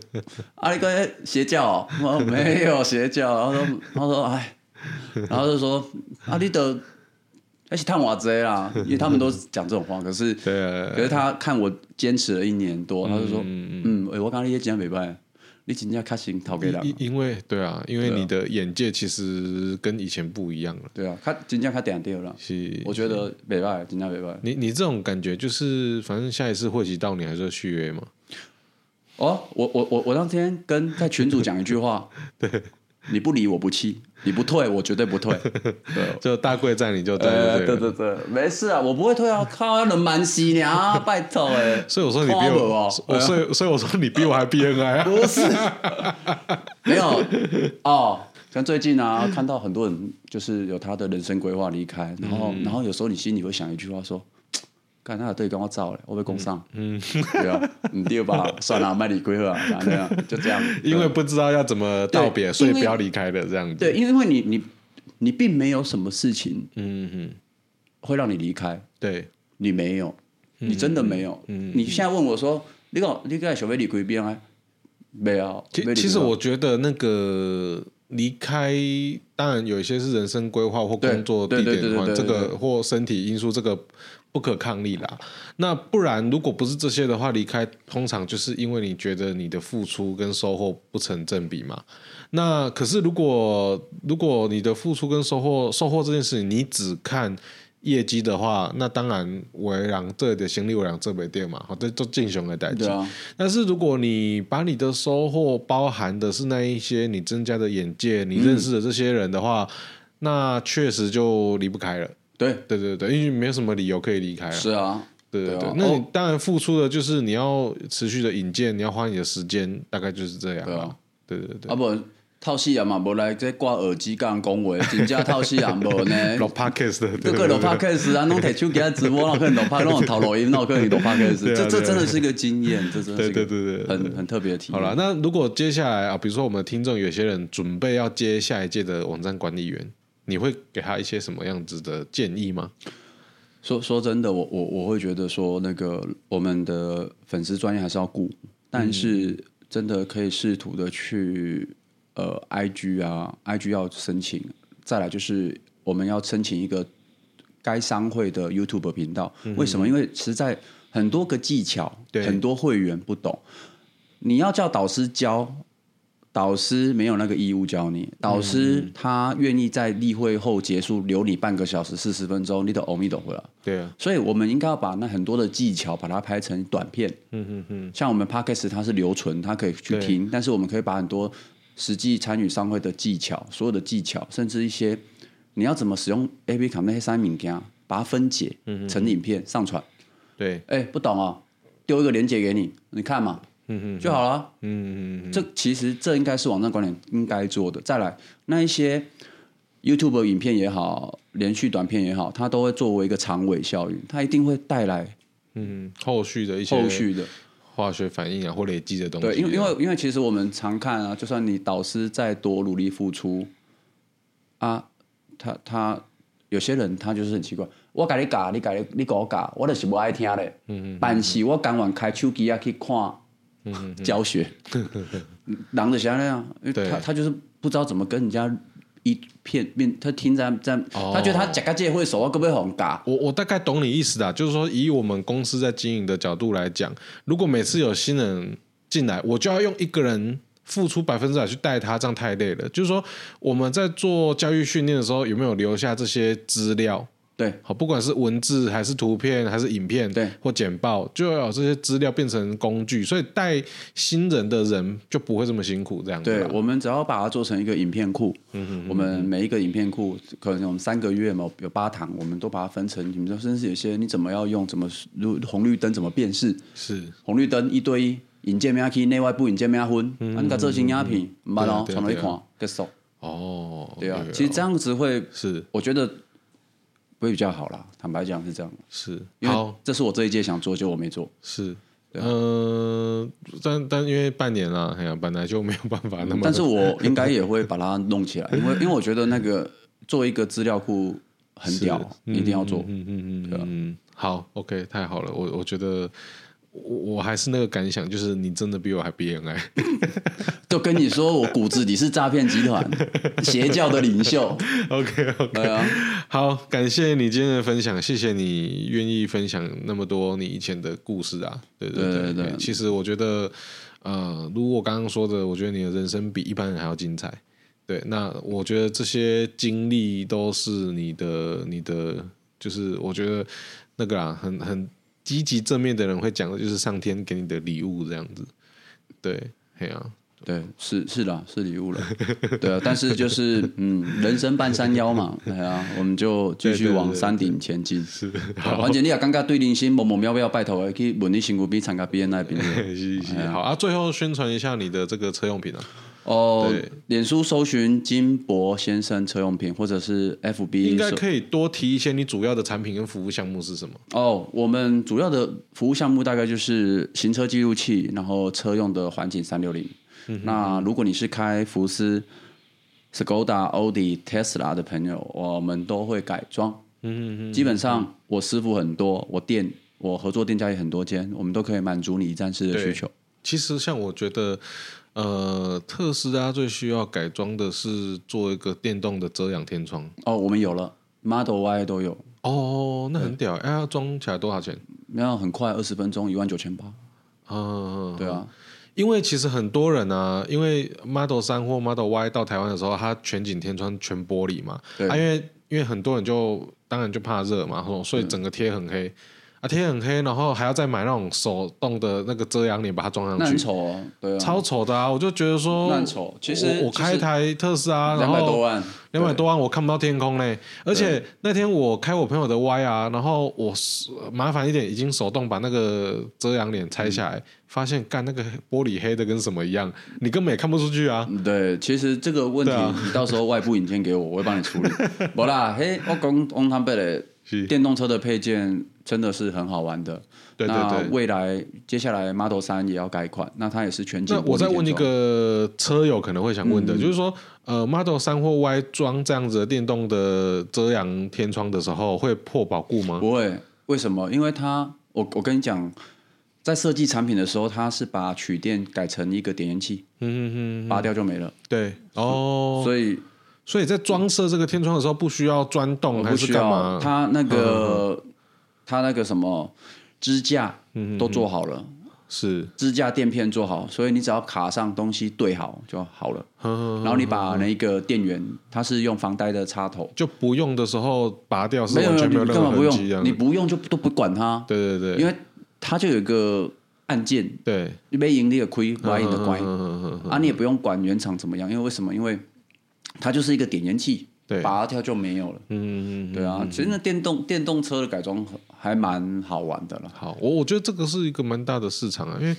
[SPEAKER 2] 啊，你可以邪教哦，我说没有邪教。”然后说：“他说，哎，然后就说啊，你得还是探瓦贼啦，因为他们都讲这种话。可是，可是他看我坚持了一年多，他就说：嗯，哎，我刚刚也讲没办。”你真正开心投给他，
[SPEAKER 1] 因因为对啊，因为你的眼界其实跟以前不一样了。
[SPEAKER 2] 对啊，他真正他点掉了。是，我觉得没办法，真正没办法。
[SPEAKER 1] 你你这种感觉就是，反正下一次会期到，你还是要续约嘛？
[SPEAKER 2] 哦，我我我我当天跟在群主讲一句话，
[SPEAKER 1] 对。
[SPEAKER 2] 你不离我不弃，你不退我绝对不退。对，
[SPEAKER 1] 就大贵在你就对对
[SPEAKER 2] 对对对，没事啊，我不会退啊，靠，要人蛮稀呢啊，拜托哎。
[SPEAKER 1] 所以我说你比我，所以所以我说你比我还 BNI 啊。
[SPEAKER 2] 不是，没有哦，像最近啊，看到很多人就是有他的人生规划离开，然后然后有时候你心里会想一句话说。看他对跟我走了，我被攻上，嗯，对啊，你第二把算了，卖你归了，这样就这样，
[SPEAKER 1] 因为不知道要怎么道别，所以不要离开的这样子。
[SPEAKER 2] 对，因为你你你并没有什么事情，嗯哼，会让你离开。
[SPEAKER 1] 对，
[SPEAKER 2] 你没有，你真的没有。嗯，你现在问我说，你讲你讲小飞离归边啊？没有。
[SPEAKER 1] 其其实我觉得那个离开，当然有一些是人生规划或工作地点的话，这个或身体因素这个。不可抗力啦，那不然如果不是这些的话，离开通常就是因为你觉得你的付出跟收获不成正比嘛。那可是如果如果你的付出跟收获收获这件事情，你只看业绩的话，那当然为让这的心力为让这笔店嘛，好，这都进雄的代志。啊、但是如果你把你的收获包含的是那一些你增加的眼界，你认识的这些人的话，嗯、那确实就离不开了。对对对对，因为没有什么理由可以离开了。
[SPEAKER 2] 是啊，
[SPEAKER 1] 对对对，那你当然付出的就是你要持续的引荐，你要花你的时间，大概就是这样。对啊，对对对。
[SPEAKER 2] 啊不，套戏啊嘛，无来这挂耳机讲恭维，真正套戏啊无呢。
[SPEAKER 1] 录 podcast 的，
[SPEAKER 2] 都可以录 podcast 啊，弄台手机直播，然后可以录 podcast，弄头录音，然后可以录 podcast。这这真的是一个经验，这真的是对对对对，很很特别的体验。
[SPEAKER 1] 好了，那如果接下来啊，比如说我们听众有些人准备要接下一届的网站管理员。你会给他一些什么样子的建议吗？
[SPEAKER 2] 说说真的，我我我会觉得说，那个我们的粉丝专业还是要顾，但是真的可以试图的去呃，IG 啊，IG 要申请，再来就是我们要申请一个该商会的 YouTube 频道。嗯、为什么？因为实在很多个技巧，对很多会员不懂，你要叫导师教。导师没有那个义务教你，导师他愿意在例会后结束留你半个小时四十分钟，你的欧米都回来。
[SPEAKER 1] 对啊，
[SPEAKER 2] 所以我们应该要把那很多的技巧把它拍成短片。嗯嗯嗯，像我们 Podcast 它是留存，它可以去听，但是我们可以把很多实际参与商会的技巧，所有的技巧，甚至一些你要怎么使用 A P 卡那些三物件，把它分解成影片上传。
[SPEAKER 1] 对，
[SPEAKER 2] 哎，不懂哦，丢一个链接给你，你看嘛。嗯嗯，就好了。嗯嗯嗯，这其实这应该是网站管理应该做的。再来，那一些 YouTube 影片也好，连续短片也好，它都会作为一个长尾效应，它一定会带来
[SPEAKER 1] 嗯后续的一些
[SPEAKER 2] 后续的
[SPEAKER 1] 化学反应啊，或累积的东西。
[SPEAKER 2] 对，因为因为因为其实我们常看啊，就算你导师再多努力付出啊，他他有些人他就是很奇怪，我给你教，你给你你给我教，我就是不爱听的。嗯嗯，但是我刚完开手机啊去看。嗯，教学，狼的侠那样，因为他他就是不知道怎么跟人家一片面，他听在在，他觉得他讲个这会手啊，可不可以很尬？
[SPEAKER 1] 我我大概懂你意思的，就是说以我们公司在经营的角度来讲，如果每次有新人进来，我就要用一个人付出百分之百去带他，这样太累了。就是说我们在做教育训练的时候，有没有留下这些资料？
[SPEAKER 2] 对，
[SPEAKER 1] 好，不管是文字还是图片还是影片，
[SPEAKER 2] 对，
[SPEAKER 1] 或简报，就要有这些资料变成工具，所以带新人的人就不会这么辛苦，这样子。
[SPEAKER 2] 对，我们只要把它做成一个影片库，嗯哼嗯哼，我们每一个影片库可能我们三个月嘛，有八堂，我们都把它分成，你们说甚至有些你怎么要用，怎么如红绿灯怎么辨识，
[SPEAKER 1] 是。红
[SPEAKER 2] 绿灯一对一，引荐咩去内外部引荐咩分，嗯，啊，你做成影片，唔办咯，传来一看结束。哦，对啊，其实这样子会是，我觉得。会比较好啦，坦白讲是这样。
[SPEAKER 1] 是，
[SPEAKER 2] 因为这是我这一届想做，就我没做。
[SPEAKER 1] 是，嗯、呃，但但因为半年了，哎呀，本来就没有办法那么。
[SPEAKER 2] 但是我 应该也会把它弄起来，因为因为我觉得那个做一个资料库很屌，一定要做。嗯嗯嗯
[SPEAKER 1] 嗯，好，OK，太好了，我我觉得。我我还是那个感想，就是你真的比我还 BNI，
[SPEAKER 2] 都跟你说我骨子里是诈骗集团 邪教的领袖。
[SPEAKER 1] OK OK，啊，好，感谢你今天的分享，谢谢你愿意分享那么多你以前的故事啊。对对对对，对，对，其实我觉得，呃，如果我刚刚说的，我觉得你的人生比一般人还要精彩。对，那我觉得这些经历都是你的，你的，就是我觉得那个啊，很很。积极正面的人会讲的就是上天给你的礼物这样子，对，嘿啊，
[SPEAKER 2] 对，是是的，是礼物了，对啊，但是就是嗯，人生半山腰嘛，对啊，我们就继续往山顶前进。是，反正你也刚刚对林心某某喵喵拜托，可以问你辛苦比参加 B N I 边。
[SPEAKER 1] 是是，好啊，最后宣传一下你的这个车用品啊。
[SPEAKER 2] 哦，脸书搜寻金博先生车用品，或者是 FB，
[SPEAKER 1] 应该可以多提一些你主要的产品跟服务项目是什么？
[SPEAKER 2] 哦，我们主要的服务项目大概就是行车记录器，然后车用的环景三六零。那如果你是开福斯、Skoda、Audi、Tesla 的朋友，我们都会改装。嗯嗯，基本上我师傅很多，我店我合作店家也很多间，我们都可以满足你一站式的需求。
[SPEAKER 1] 其实像我觉得。呃，特斯拉最需要改装的是做一个电动的遮阳天窗。
[SPEAKER 2] 哦，我们有了，Model Y 都有。
[SPEAKER 1] 哦，那很屌。哎，要装起来多少钱？
[SPEAKER 2] 没有，很快，二十分钟，一万九千八。嗯，对啊，
[SPEAKER 1] 因为其实很多人啊，因为 Model 三或 Model Y 到台湾的时候，它全景天窗全玻璃嘛。对。啊，因为因为很多人就当然就怕热嘛，所以整个贴很黑。啊，天很黑，然后还要再买那种手动的那个遮阳帘，把它装上去。
[SPEAKER 2] 很丑哦，对啊，
[SPEAKER 1] 超丑的啊！我就觉得说，
[SPEAKER 2] 很丑。其实
[SPEAKER 1] 我，我开一台特斯拉，
[SPEAKER 2] 两百多万，
[SPEAKER 1] 两百多万，我看不到天空嘞。而且那天我开我朋友的 Y 啊，然后我麻烦一点，已经手动把那个遮阳帘拆下来，嗯、发现干那个玻璃黑的跟什么一样，你根本也看不出去啊。
[SPEAKER 2] 对，其实这个问题，啊、你到时候外部引荐给我，我会帮你处理。不啦，嘿，我讲讲他们电动车的配件真的是很好玩的。对对对，未来接下来 Model 三也要改款，那它也是全景。
[SPEAKER 1] 那我再问一个车友可能会想问的，嗯、就是说，呃，Model 三或 Y 装这样子的电动的遮阳天窗的时候，会破保固吗？
[SPEAKER 2] 不会，为什么？因为它，我我跟你讲，在设计产品的时候，它是把取电改成一个点烟器，嗯嗯嗯，拔掉就没了。
[SPEAKER 1] 对，哦，
[SPEAKER 2] 所以。
[SPEAKER 1] 所以在装设这个天窗的时候，不需要钻洞还是干嘛？
[SPEAKER 2] 它那个它那个什么支架都做好了，
[SPEAKER 1] 是
[SPEAKER 2] 支架垫片做好，所以你只要卡上东西对好就好了。然后你把那个电源，它是用防呆的插头，
[SPEAKER 1] 就不用的时候拔掉是
[SPEAKER 2] 没有
[SPEAKER 1] 完全没有任何
[SPEAKER 2] 你根本不
[SPEAKER 1] 痕迹这样，
[SPEAKER 2] 用，你不用就都不管它。
[SPEAKER 1] 对对对，
[SPEAKER 2] 因为它就有一个按键，
[SPEAKER 1] 对
[SPEAKER 2] 你被盈利的亏，外盈的关。
[SPEAKER 1] 嗯
[SPEAKER 2] 啊，你也不用管原厂怎么样，因为为什么？因为它就是一个点烟器，
[SPEAKER 1] 对
[SPEAKER 2] 拔掉就没有了。
[SPEAKER 1] 嗯嗯
[SPEAKER 2] 对啊，其实那电动电动车的改装还蛮好玩的了。
[SPEAKER 1] 好，我我觉得这个是一个蛮大的市场啊，因为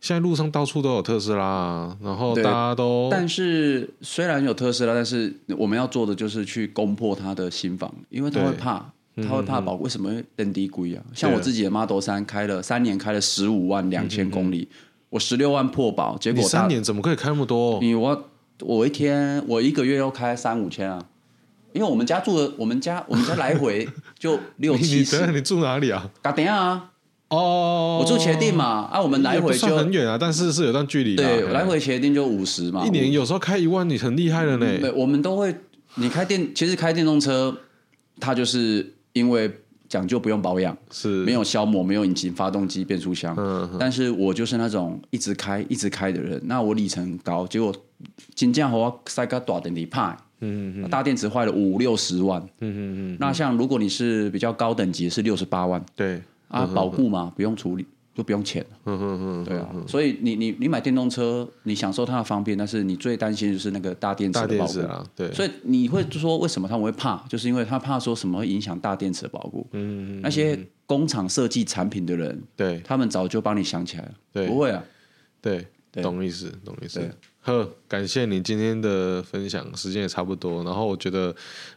[SPEAKER 1] 现在路上到处都有特斯拉啊，然后大家都
[SPEAKER 2] 但是虽然有特斯拉，但是我们要做的就是去攻破它的心房，因为他会怕，他会怕保。为什么会电低贵啊？像我自己的 Model 三开了三年，开了十五万两千公里，我十六万破保，
[SPEAKER 1] 结
[SPEAKER 2] 果
[SPEAKER 1] 三年怎么可以开那么多？
[SPEAKER 2] 你我我一天我一个月要开三五千啊，因为我们家住的我们家我们家来回 就六七十
[SPEAKER 1] 你等下，你住哪里啊？
[SPEAKER 2] 打电啊，
[SPEAKER 1] 哦，
[SPEAKER 2] 我住茄定嘛，啊，我
[SPEAKER 1] 们来
[SPEAKER 2] 回就
[SPEAKER 1] 很远啊，但是是有段距离的啊。对，
[SPEAKER 2] 来回茄定就五十嘛，
[SPEAKER 1] 一年有时候开一万，你很厉害了
[SPEAKER 2] 对，
[SPEAKER 1] 呢。
[SPEAKER 2] 我们都会，你开电，其实开电动车，它就是因为讲究不用保养，
[SPEAKER 1] 是
[SPEAKER 2] 没有消磨，没有引擎、发动机、变速箱。
[SPEAKER 1] 嗯
[SPEAKER 2] 但是我就是那种一直开、一直开的人，那我里程高，结果金价和我塞个大电池派，嗯嗯，大电池坏了五六十万，嗯嗯嗯。那像如果你是比较高等级，是六十八万
[SPEAKER 1] 对，
[SPEAKER 2] 啊，保固嘛，不用处理。就不用钱，
[SPEAKER 1] 嗯嗯嗯，
[SPEAKER 2] 对啊，所以你你你买电动车，你享受它的方便，但是你最担心就是那个大电池的保
[SPEAKER 1] 护。啊，对，
[SPEAKER 2] 所以你会说为什么他们会怕？就是因为他怕说什么会影响大电池的保护。嗯，那些工厂设计产品的人，
[SPEAKER 1] 对
[SPEAKER 2] 他们早就帮你想起来了。
[SPEAKER 1] 对
[SPEAKER 2] 不会啊。
[SPEAKER 1] 对，
[SPEAKER 2] 对
[SPEAKER 1] 懂意思，懂意思
[SPEAKER 2] 对。
[SPEAKER 1] 呵，感谢你今天的分享，时间也差不多。然后我觉得，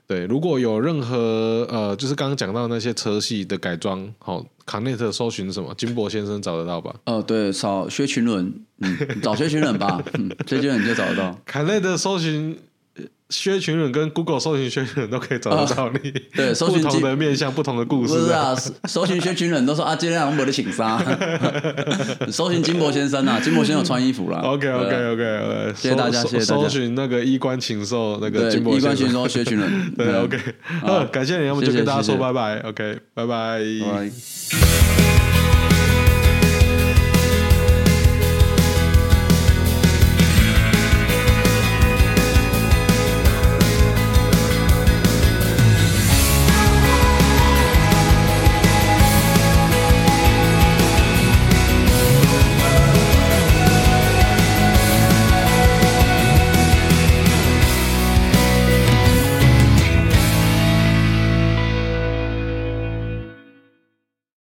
[SPEAKER 1] 对，如果有任何呃，就是刚刚讲到那些车系的改装，好，Connect 搜寻什么？金博先生找得到吧
[SPEAKER 2] 哦，对，找薛群伦，嗯，找薛群伦吧，嗯，薛群伦你就找得到。
[SPEAKER 1] ？Connect 搜寻呃薛群人跟 Google 搜寻薛群人都可以找得到你。
[SPEAKER 2] 对 搜寻
[SPEAKER 1] 不同的面向，不同的故事啊。
[SPEAKER 2] 是啊，搜寻薛群人都说啊，今天我们的请杀。搜寻金博先生啊，金博先生有穿衣服啦。
[SPEAKER 1] OK
[SPEAKER 2] 对
[SPEAKER 1] OK
[SPEAKER 2] 啊
[SPEAKER 1] OK，呃，
[SPEAKER 2] 谢谢大家谢谢大家
[SPEAKER 1] 搜寻那个衣冠禽兽那个
[SPEAKER 2] 对，
[SPEAKER 1] 金博
[SPEAKER 2] 衣冠。禽兽薛群人。
[SPEAKER 1] 对，OK，啊，感谢你，要么就跟大家
[SPEAKER 2] 说
[SPEAKER 1] 拜拜，OK，拜拜。
[SPEAKER 2] 拜拜。